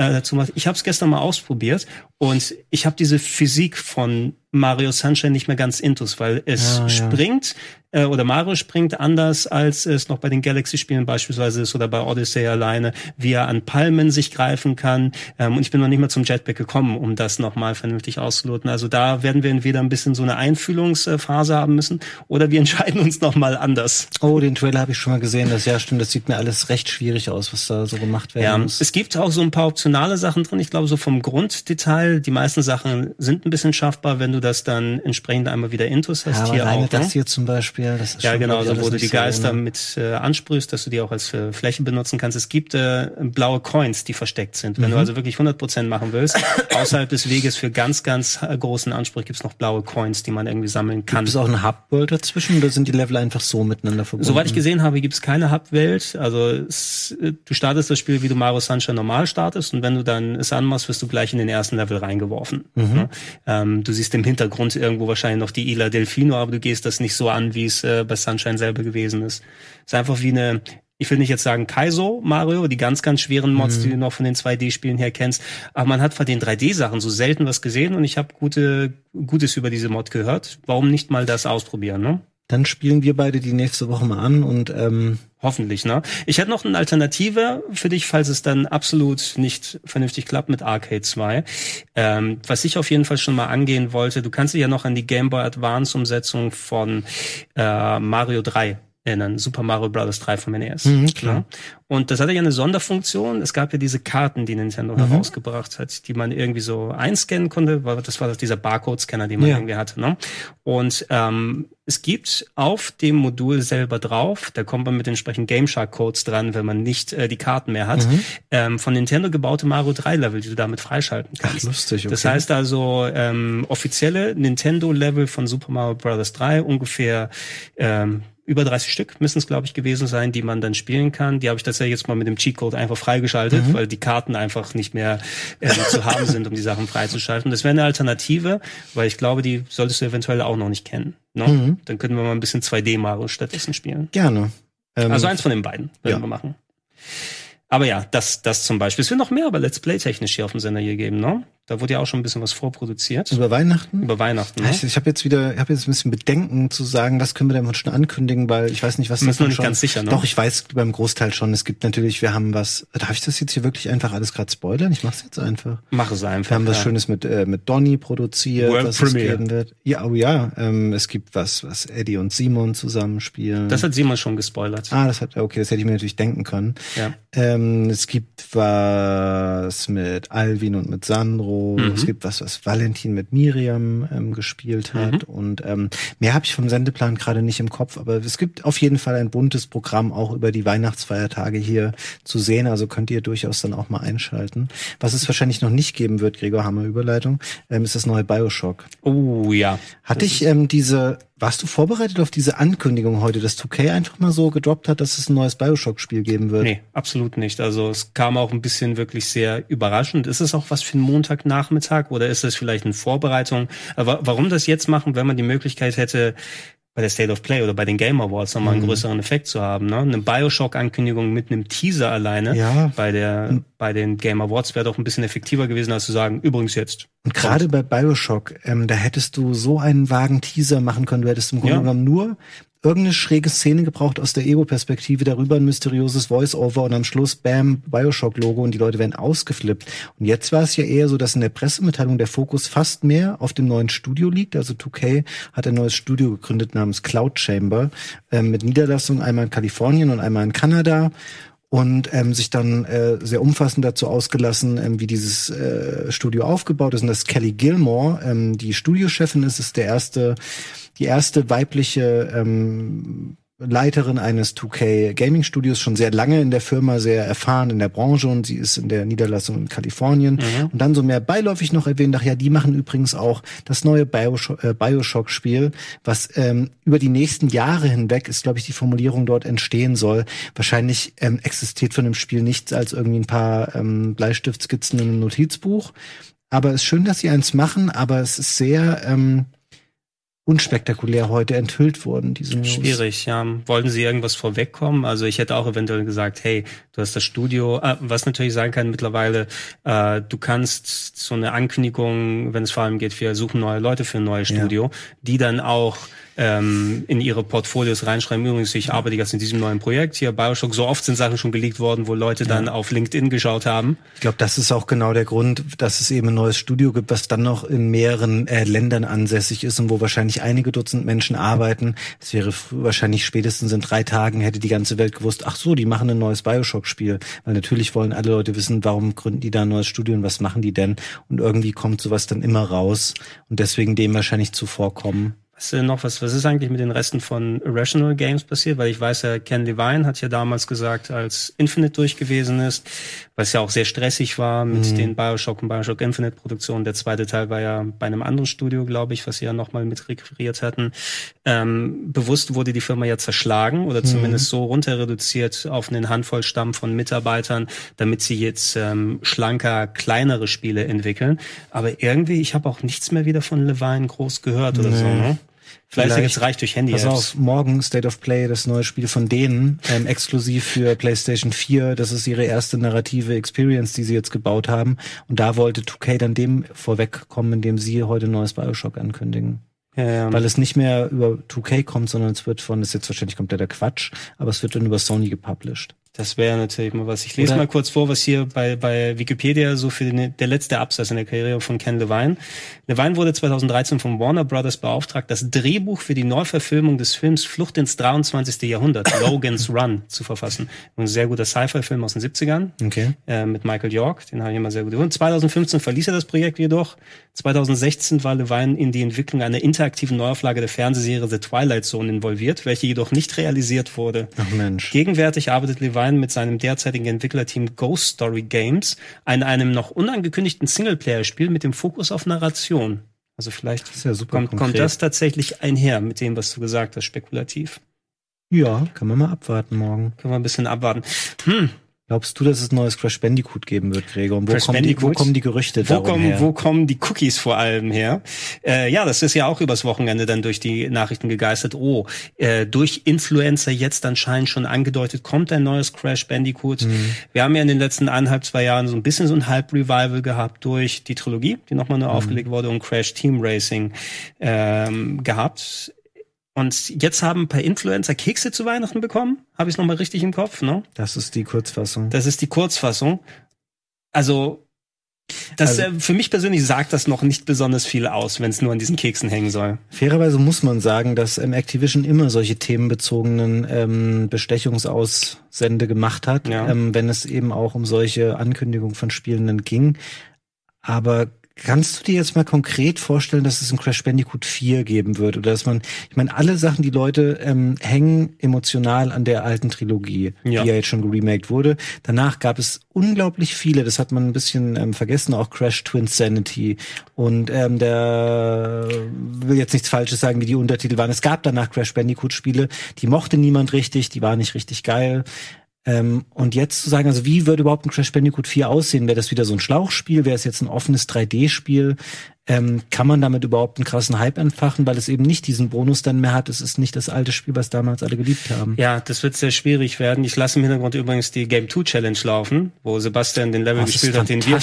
Äh, dazu ich habe es gestern mal ausprobiert und ich habe diese Physik von Mario Sunshine nicht mehr ganz intus, weil es ah, springt äh, oder Mario springt anders, als es noch bei den Galaxy-Spielen beispielsweise ist oder bei Odyssey alleine, wie er an Palmen sich greifen kann. Ähm, und ich bin noch nicht mal zum Jetpack gekommen, um das nochmal vernünftig auszuloten. Also da werden wir entweder ein bisschen so eine Einfühlungsphase haben müssen oder wir entscheiden uns nochmal anders. Oh, den Trailer habe ich schon mal gesehen. Das ja stimmt, das sieht mir alles recht schwierig aus, was da so gemacht werden ja, muss. Es gibt auch so ein paar optionale Sachen drin. Ich glaube, so vom Grunddetail, die meisten Sachen sind ein bisschen schaffbar, wenn du das dann entsprechend einmal wieder intus hast. Ja, hier auch. Das ne? hier zum Beispiel. Das ist ja, genau, so, wo du die Geister ne? mit äh, ansprühst, dass du die auch als äh, Fläche benutzen kannst. Es gibt äh, blaue Coins, die versteckt sind. Wenn mhm. du also wirklich 100% machen willst, außerhalb des Weges für ganz, ganz äh, großen Anspruch gibt's noch blaue Coins, die man irgendwie sammeln kann. Gibt es auch eine Hub-World dazwischen oder sind die Level einfach so miteinander verbunden? Soweit ich gesehen habe, gibt's keine Hub-Welt. Also es, äh, du startest das Spiel, wie du Mario Sunshine normal startest und wenn du dann es anmachst, wirst du gleich in den ersten Level reingeworfen. Mhm. Ja? Ähm, du siehst im Hintergrund irgendwo wahrscheinlich noch die Isla Delfino, aber du gehst das nicht so an, wie es äh, bei Sunshine selber gewesen ist. Es ist einfach wie eine, ich will nicht jetzt sagen Kaizo Mario, die ganz, ganz schweren Mods, mhm. die du noch von den 2D-Spielen her kennst. Aber man hat von den 3D-Sachen so selten was gesehen und ich habe gute, Gutes über diese Mod gehört. Warum nicht mal das ausprobieren, ne? Dann spielen wir beide die nächste Woche mal an und ähm Hoffentlich, ne? Ich hätte noch eine Alternative für dich, falls es dann absolut nicht vernünftig klappt mit Arcade 2. Ähm, was ich auf jeden Fall schon mal angehen wollte, du kannst dich ja noch an die Game Boy Advance Umsetzung von äh, Mario 3 erinnern, Super Mario Bros. 3 vom NES. Mhm, klar. Ja? Und das hatte ja eine Sonderfunktion. Es gab ja diese Karten, die Nintendo mhm. herausgebracht hat, die man irgendwie so einscannen konnte. Das war dieser Barcode-Scanner, den man ja. irgendwie hatte. Ne? Und ähm, es gibt auf dem Modul selber drauf, da kommt man mit entsprechenden Game Shark Codes dran, wenn man nicht äh, die Karten mehr hat, mhm. ähm, von Nintendo gebaute Mario 3 Level, die du damit freischalten kannst. Ach, lustig, okay. Das heißt also ähm, offizielle Nintendo Level von Super Mario Bros. 3 ungefähr ähm, über 30 Stück müssen es, glaube ich, gewesen sein, die man dann spielen kann. Die habe ich tatsächlich jetzt mal mit dem Cheatcode einfach freigeschaltet, mhm. weil die Karten einfach nicht mehr äh, zu haben sind, um die Sachen freizuschalten. Das wäre eine Alternative, weil ich glaube, die solltest du eventuell auch noch nicht kennen. Ne? Mhm. Dann könnten wir mal ein bisschen 2D Mario stattdessen spielen. Gerne. Ähm, also eins von den beiden werden ja. wir machen. Aber ja, das, das zum Beispiel. Es wird noch mehr aber Let's Play technisch hier auf dem Sender hier geben, ne? Da wurde ja auch schon ein bisschen was vorproduziert. Über Weihnachten? Über Weihnachten. Ne? Ich, ich habe jetzt wieder, ich habe jetzt ein bisschen Bedenken zu sagen, das können wir dann schon ankündigen, weil ich weiß nicht, was das noch nicht schon. ganz sicher. Ne? Doch, ich weiß beim Großteil schon. Es gibt natürlich, wir haben was. Darf ich das jetzt hier wirklich einfach alles gerade spoilern? Ich mach's jetzt einfach. Mach es einfach. Wir haben ja. was Schönes mit äh, mit Donny produziert, World was Premiere. es geben wird. Ja, oh ja. Ähm, es gibt was, was Eddie und Simon zusammenspielen. Das hat Simon schon gespoilert. Ah, das hat okay, das hätte ich mir natürlich denken können. Ja. Ähm, es gibt was mit Alvin und mit Sandro. Mhm. Es gibt was was Valentin mit Miriam ähm, gespielt hat. Mhm. Und ähm, mehr habe ich vom Sendeplan gerade nicht im Kopf, aber es gibt auf jeden Fall ein buntes Programm auch über die Weihnachtsfeiertage hier zu sehen. Also könnt ihr durchaus dann auch mal einschalten. Was es wahrscheinlich noch nicht geben wird, Gregor Hammer Überleitung, ähm, ist das neue Bioshock. Oh ja. Hatte ich ähm, diese warst du vorbereitet auf diese Ankündigung heute, dass 2K einfach mal so gedroppt hat, dass es ein neues Bioshock-Spiel geben wird? Nee, absolut nicht. Also es kam auch ein bisschen wirklich sehr überraschend. Ist es auch was für einen Montagnachmittag oder ist es vielleicht eine Vorbereitung? Aber warum das jetzt machen, wenn man die Möglichkeit hätte, bei der State of Play oder bei den Game Awards nochmal einen mhm. größeren Effekt zu haben. Ne? Eine Bioshock-Ankündigung mit einem Teaser alleine ja. bei der bei den Game Awards wäre doch ein bisschen effektiver gewesen, als zu sagen, übrigens jetzt. Und gerade bei Bioshock, ähm, da hättest du so einen vagen Teaser machen können. Du hättest im Grunde ja. genommen nur irgendeine schräge Szene gebraucht aus der Ego-Perspektive, darüber ein mysteriöses Voice-Over und am Schluss, bam, Bioshock-Logo und die Leute werden ausgeflippt. Und jetzt war es ja eher so, dass in der Pressemitteilung der Fokus fast mehr auf dem neuen Studio liegt. Also 2K hat ein neues Studio gegründet namens Cloud Chamber äh, mit Niederlassung einmal in Kalifornien und einmal in Kanada und ähm, sich dann äh, sehr umfassend dazu ausgelassen, ähm, wie dieses äh, Studio aufgebaut ist. Und das Kelly Gilmore, ähm, die Studiochefin ist, ist der erste, die erste weibliche ähm, Leiterin eines 2K Gaming Studios, schon sehr lange in der Firma, sehr erfahren in der Branche und sie ist in der Niederlassung in Kalifornien. Mhm. Und dann so mehr beiläufig noch erwähnt, ach ja, die machen übrigens auch das neue Bioshock, äh, Bioshock-Spiel, was ähm, über die nächsten Jahre hinweg ist, glaube ich, die Formulierung dort entstehen soll. Wahrscheinlich ähm, existiert von dem Spiel nichts als irgendwie ein paar ähm, Bleistiftskizzen in einem Notizbuch. Aber es ist schön, dass sie eins machen, aber es ist sehr ähm, unspektakulär heute enthüllt wurden, diese News. Schwierig, ja. Wollten sie irgendwas vorwegkommen? Also ich hätte auch eventuell gesagt, hey, du hast das Studio, äh, was natürlich sein kann mittlerweile, äh, du kannst so eine Ankündigung, wenn es vor allem geht, wir suchen neue Leute für ein neues Studio, ja. die dann auch ähm, in ihre Portfolios reinschreiben. Übrigens, ich arbeite jetzt in diesem neuen Projekt hier, Bioshock. So oft sind Sachen schon geleakt worden, wo Leute dann ja. auf LinkedIn geschaut haben. Ich glaube, das ist auch genau der Grund, dass es eben ein neues Studio gibt, was dann noch in mehreren äh, Ländern ansässig ist und wo wahrscheinlich einige Dutzend Menschen arbeiten. Es wäre wahrscheinlich spätestens in drei Tagen hätte die ganze Welt gewusst, ach so, die machen ein neues Bioshock-Spiel. Weil natürlich wollen alle Leute wissen, warum gründen die da ein neues Studio und was machen die denn? Und irgendwie kommt sowas dann immer raus und deswegen dem wahrscheinlich zuvorkommen. Du noch, was, was ist eigentlich mit den Resten von Irrational Games passiert? Weil ich weiß ja, Ken Levine hat ja damals gesagt, als Infinite durch gewesen ist, was ja auch sehr stressig war mit mhm. den Bioshock und Bioshock Infinite Produktionen. Der zweite Teil war ja bei einem anderen Studio, glaube ich, was sie ja nochmal mit requiriert hatten. Ähm, bewusst wurde die Firma ja zerschlagen oder mhm. zumindest so runter reduziert auf einen Handvoll Stamm von Mitarbeitern, damit sie jetzt ähm, schlanker, kleinere Spiele entwickeln. Aber irgendwie, ich habe auch nichts mehr wieder von Levine groß gehört oder nee. so. Ne? Vielleicht, jetzt reicht durch Handy. Pass auf, morgen State of Play, das neue Spiel von denen, ähm, exklusiv für PlayStation 4. Das ist ihre erste narrative Experience, die sie jetzt gebaut haben. Und da wollte 2K dann dem vorwegkommen, indem sie heute neues Bioshock ankündigen. Ja, ja. Weil es nicht mehr über 2K kommt, sondern es wird von, das ist jetzt wahrscheinlich kommt der Quatsch, aber es wird dann über Sony gepublished. Das wäre natürlich mal was. Ich lese Oder mal kurz vor, was hier bei, bei Wikipedia so für den, der letzte Absatz in der Karriere von Ken Levine. Levine wurde 2013 von Warner Brothers beauftragt, das Drehbuch für die Neuverfilmung des Films Flucht ins 23. Jahrhundert, Logan's Run, zu verfassen. Ein sehr guter Sci-Fi-Film aus den 70ern okay. äh, mit Michael York, den habe ich immer sehr gut gefunden. 2015 verließ er das Projekt jedoch. 2016 war Levine in die Entwicklung einer interaktiven Neuauflage der Fernsehserie The Twilight Zone involviert, welche jedoch nicht realisiert wurde. Ach Mensch. Gegenwärtig arbeitet Levine Levine mit seinem derzeitigen Entwicklerteam Ghost Story Games an einem noch unangekündigten Singleplayer-Spiel mit dem Fokus auf Narration. Also vielleicht ja kommt, kommt das tatsächlich einher mit dem, was du gesagt hast, spekulativ. Ja, kann man mal abwarten morgen. Können wir ein bisschen abwarten. Hm, Glaubst du, dass es neues Crash Bandicoot geben wird, Gregor? Und wo, Crash kommen die, wo kommen die Gerüchte wo kommen, her? Wo kommen die Cookies vor allem her? Äh, ja, das ist ja auch übers Wochenende dann durch die Nachrichten gegeistert. Oh, äh, durch Influencer jetzt anscheinend schon angedeutet, kommt ein neues Crash Bandicoot. Mhm. Wir haben ja in den letzten eineinhalb, zwei Jahren so ein bisschen so ein Halb-Revival gehabt durch die Trilogie, die nochmal neu mhm. aufgelegt wurde und Crash Team Racing ähm, gehabt und jetzt haben ein paar Influencer Kekse zu Weihnachten bekommen. Habe ich noch mal richtig im Kopf, ne? Das ist die Kurzfassung. Das ist die Kurzfassung. Also das also, äh, für mich persönlich sagt das noch nicht besonders viel aus, wenn es nur an diesen Keksen hängen soll. Fairerweise muss man sagen, dass ähm, Activision immer solche themenbezogenen ähm, Bestechungsaussende gemacht hat, ja. ähm, wenn es eben auch um solche Ankündigungen von Spielenden ging. Aber Kannst du dir jetzt mal konkret vorstellen, dass es ein Crash Bandicoot 4 geben wird? Oder dass man, ich meine, alle Sachen, die Leute ähm, hängen emotional an der alten Trilogie, ja. die ja jetzt schon geremaked wurde. Danach gab es unglaublich viele, das hat man ein bisschen ähm, vergessen, auch Crash Twin Sanity. Und ähm, der will jetzt nichts Falsches sagen, wie die Untertitel waren. Es gab danach Crash Bandicoot-Spiele, die mochte niemand richtig, die waren nicht richtig geil. Ähm, und jetzt zu sagen, also wie würde überhaupt ein Crash Bandicoot 4 aussehen? Wäre das wieder so ein Schlauchspiel? Wäre es jetzt ein offenes 3D-Spiel? Ähm, kann man damit überhaupt einen krassen Hype entfachen, weil es eben nicht diesen Bonus dann mehr hat. Es ist nicht das alte Spiel, was damals alle geliebt haben. Ja, das wird sehr schwierig werden. Ich lasse im Hintergrund übrigens die Game 2 Challenge laufen, wo Sebastian den Level oh, gespielt hat, den wir,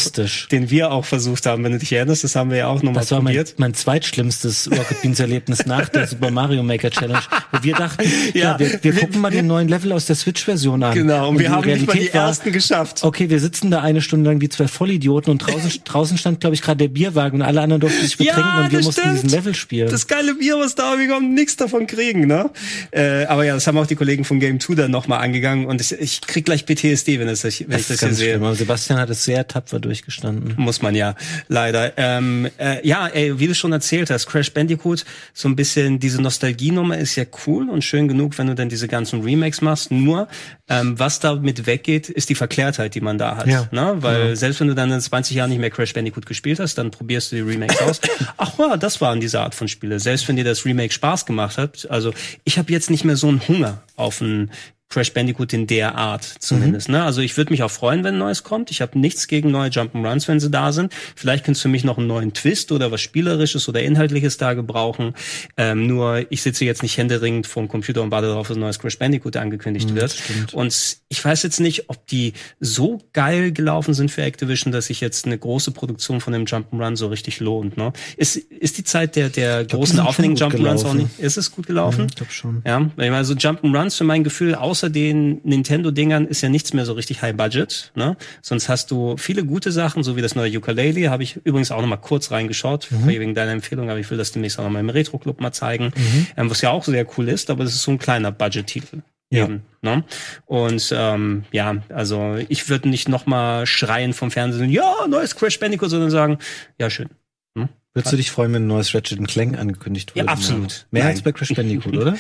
den wir auch versucht haben. Wenn du dich erinnerst, das haben wir ja auch nochmal probiert. Mein, mein zweitschlimmstes Rocket Beans Erlebnis nach der Super Mario Maker Challenge, wo wir dachten, ja, ja wir, wir, gucken mal den neuen Level aus der Switch-Version an. Genau, und, und wir haben Realität nicht mal die war, ersten geschafft. Okay, wir sitzen da eine Stunde lang wie zwei Vollidioten und draußen, draußen stand, glaube ich, gerade der Bierwagen und alle anderen Keiner durfte sich betrinken ja, und wir mussten stimmt. diesen Level spielen. Das geile Bier, was da, wir konnten nichts davon kriegen, ne? Äh, aber ja, das haben auch die Kollegen von Game 2 dann nochmal angegangen und ich, ich krieg gleich PTSD, wenn, das, wenn das ich das hier sehe. Schlimm. Sebastian hat es sehr tapfer durchgestanden. Muss man ja, leider. Ähm, äh, ja, ey, wie du schon erzählt hast, Crash Bandicoot, so ein bisschen diese Nostalgienummer ist ja cool und schön genug, wenn du dann diese ganzen Remakes machst. Nur, ähm, was damit weggeht, ist die Verklärtheit, die man da hat. Ja. Ne? Weil ja. selbst wenn du dann in 20 Jahren nicht mehr Crash Bandicoot gespielt hast, dann probierst du die Remakes aus. Ach ja, das waren diese Art von Spiele. Selbst wenn dir das Remake Spaß gemacht hat. Also ich habe jetzt nicht mehr so einen Hunger auf ein Crash Bandicoot in der Art zumindest. Mhm. Ne? Also ich würde mich auch freuen, wenn ein neues kommt. Ich habe nichts gegen neue Jump'n'Runs, wenn sie da sind. Vielleicht könntest du mich noch einen neuen Twist oder was Spielerisches oder Inhaltliches da gebrauchen. Ähm, nur ich sitze jetzt nicht händeringend vor dem Computer und warte darauf, dass ein neues Crash Bandicoot angekündigt mhm, wird. Und ich weiß jetzt nicht, ob die so geil gelaufen sind für Activision, dass sich jetzt eine große Produktion von dem Jump'n'Run so richtig lohnt. Ne? Ist, ist die Zeit der, der großen aufwendigen Jump'n'Runs auch nicht? Ist es gut gelaufen? Mhm, ich glaube schon. Ja, weil ich meine, so Jump'n'Runs für mein Gefühl aus außer den Nintendo-Dingern ist ja nichts mehr so richtig High Budget. Ne? Sonst hast du viele gute Sachen, so wie das neue Ukulele, habe ich übrigens auch noch mal kurz reingeschaut, mhm. wegen deiner Empfehlung, aber ich will das demnächst auch noch mal im Retro-Club mal zeigen, mhm. ähm, was ja auch sehr cool ist, aber das ist so ein kleiner Budget-Titel. Ja. Eben, ne? Und ähm, ja, also ich würde nicht noch mal schreien vom Fernsehen, ja, neues Crash Bandicoot, sondern sagen, ja, schön. Hm? Würdest du dich freuen, wenn ein neues Ratchet Clank angekündigt wird? Ja, absolut. Mehr Nein. als bei Crash Bandicoot, oder?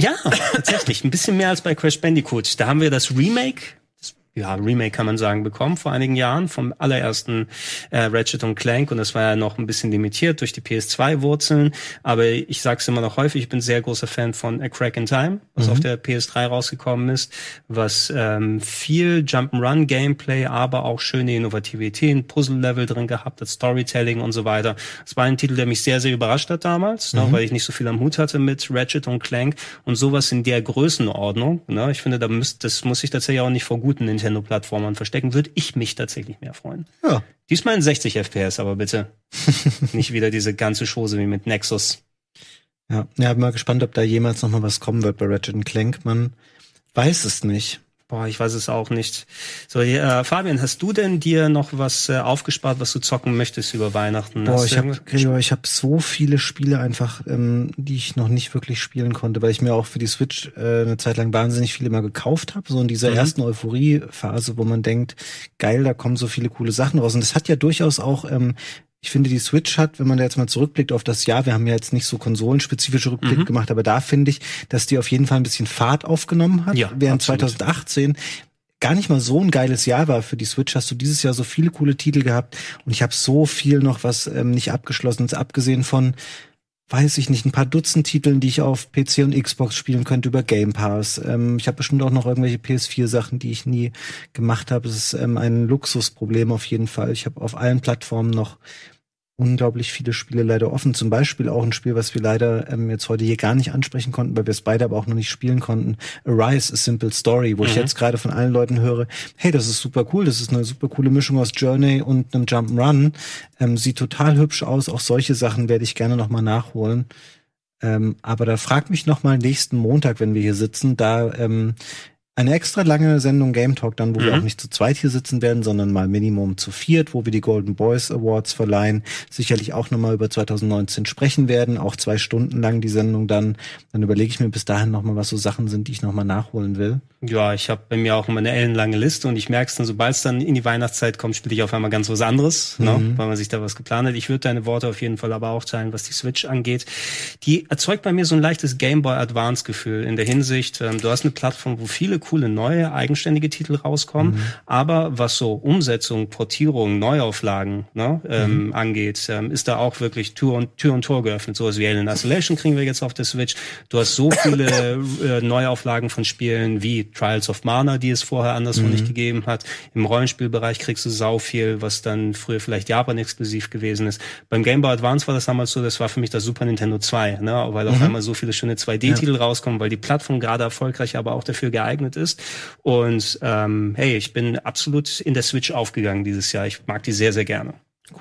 Ja, tatsächlich. Ein bisschen mehr als bei Crash Bandicoot. Da haben wir das Remake ja, Remake kann man sagen, bekommen vor einigen Jahren vom allerersten äh, Ratchet und Clank und das war ja noch ein bisschen limitiert durch die PS2-Wurzeln. Aber ich sage es immer noch häufig, ich bin sehr großer Fan von A Crack in Time, was mhm. auf der PS3 rausgekommen ist, was ähm, viel Jump'n'Run-Gameplay, aber auch schöne Innovativität, Puzzle-Level drin gehabt hat, Storytelling und so weiter. Es war ein Titel, der mich sehr, sehr überrascht hat damals, ne, mhm. ne, weil ich nicht so viel am Hut hatte mit Ratchet und Clank und sowas in der Größenordnung. Ne. Ich finde, da müsst, das muss ich tatsächlich auch nicht vor guten Nintendo Nintendo-Plattformern verstecken, würde ich mich tatsächlich mehr freuen. Ja. Diesmal in 60 FPS, aber bitte. Nicht wieder diese ganze Chose wie mit Nexus. Ja, ja, bin mal gespannt, ob da jemals noch mal was kommen wird bei Ratchet Clank. Man weiß es nicht. Boah, ich weiß es auch nicht. So, äh, Fabian, hast du denn dir noch was äh, aufgespart, was du zocken möchtest über Weihnachten? Boah, hast ich habe ich habe so viele Spiele einfach, ähm, die ich noch nicht wirklich spielen konnte, weil ich mir auch für die Switch äh, eine Zeit lang wahnsinnig viele mal gekauft habe, so in dieser mhm. ersten Euphorie-Phase, wo man denkt, geil, da kommen so viele coole Sachen raus. Und das hat ja durchaus auch ähm, ich finde, die Switch hat, wenn man da jetzt mal zurückblickt auf das Jahr, wir haben ja jetzt nicht so konsolenspezifische Rückblick mhm. gemacht, aber da finde ich, dass die auf jeden Fall ein bisschen Fahrt aufgenommen hat. Ja, während absolut. 2018 gar nicht mal so ein geiles Jahr war für die Switch, hast du dieses Jahr so viele coole Titel gehabt und ich habe so viel noch, was ähm, nicht abgeschlossen ist, abgesehen von weiß ich nicht, ein paar Dutzend Titeln, die ich auf PC und Xbox spielen könnte über Game Pass. Ähm, ich habe bestimmt auch noch irgendwelche PS4-Sachen, die ich nie gemacht habe. Es ist ähm, ein Luxusproblem auf jeden Fall. Ich habe auf allen Plattformen noch unglaublich viele Spiele leider offen. Zum Beispiel auch ein Spiel, was wir leider ähm, jetzt heute hier gar nicht ansprechen konnten, weil wir es beide aber auch noch nicht spielen konnten. Arise, A Simple Story, wo mhm. ich jetzt gerade von allen Leuten höre, hey, das ist super cool, das ist eine super coole Mischung aus Journey und einem Jump'n'Run. Ähm, sieht total hübsch aus. Auch solche Sachen werde ich gerne nochmal nachholen. Ähm, aber da fragt mich nochmal nächsten Montag, wenn wir hier sitzen, da ähm, eine extra lange Sendung Game Talk dann, wo mhm. wir auch nicht zu zweit hier sitzen werden, sondern mal Minimum zu viert, wo wir die Golden Boys Awards verleihen, sicherlich auch nochmal über 2019 sprechen werden, auch zwei Stunden lang die Sendung dann. Dann überlege ich mir bis dahin nochmal, was so Sachen sind, die ich nochmal nachholen will. Ja, ich habe bei mir auch immer eine ellenlange Liste und ich merke es dann, sobald es dann in die Weihnachtszeit kommt, spiele ich auf einmal ganz was anderes, ne, mhm. ne, weil man sich da was geplant hat. Ich würde deine Worte auf jeden Fall aber auch teilen, was die Switch angeht. Die erzeugt bei mir so ein leichtes Game Boy Advance Gefühl in der Hinsicht, ähm, du hast eine Plattform, wo viele coole neue eigenständige Titel rauskommen, mhm. aber was so Umsetzung, Portierung, Neuauflagen ne, ähm, mhm. angeht, ähm, ist da auch wirklich Tür und Tür und Tor geöffnet. Sowas wie Alien Isolation kriegen wir jetzt auf der Switch. Du hast so viele äh, Neuauflagen von Spielen wie Trials of Mana, die es vorher anderswo mhm. nicht gegeben hat. Im Rollenspielbereich kriegst du sau viel, was dann früher vielleicht Japan exklusiv gewesen ist. Beim Game Boy Advance war das damals so, das war für mich das Super Nintendo 2, ne? weil auf mhm. einmal so viele schöne 2D-Titel ja. rauskommen, weil die Plattform gerade erfolgreich, aber auch dafür geeignet ist. Und ähm, hey, ich bin absolut in der Switch aufgegangen dieses Jahr. Ich mag die sehr, sehr gerne.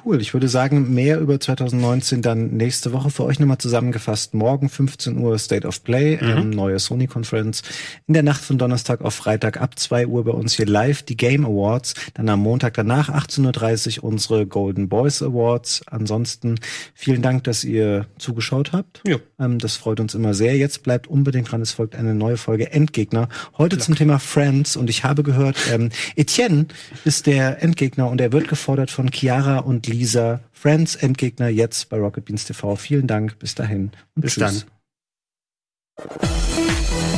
Cool. Ich würde sagen, mehr über 2019 dann nächste Woche für euch nochmal zusammengefasst. Morgen 15 Uhr State of Play, mhm. ähm, neue Sony-Conference. In der Nacht von Donnerstag auf Freitag ab 2 Uhr bei uns hier live die Game Awards. Dann am Montag danach 18.30 Uhr unsere Golden Boys Awards. Ansonsten vielen Dank, dass ihr zugeschaut habt. Ja. Ähm, das freut uns immer sehr. Jetzt bleibt unbedingt dran, es folgt eine neue Folge Endgegner. Heute Klar. zum Thema Friends und ich habe gehört, ähm, Etienne ist der Endgegner und er wird gefordert von Chiara und und Lisa. Friends Endgegner jetzt bei Rocket Beans TV. Vielen Dank. Bis dahin. bis tschüss. dann.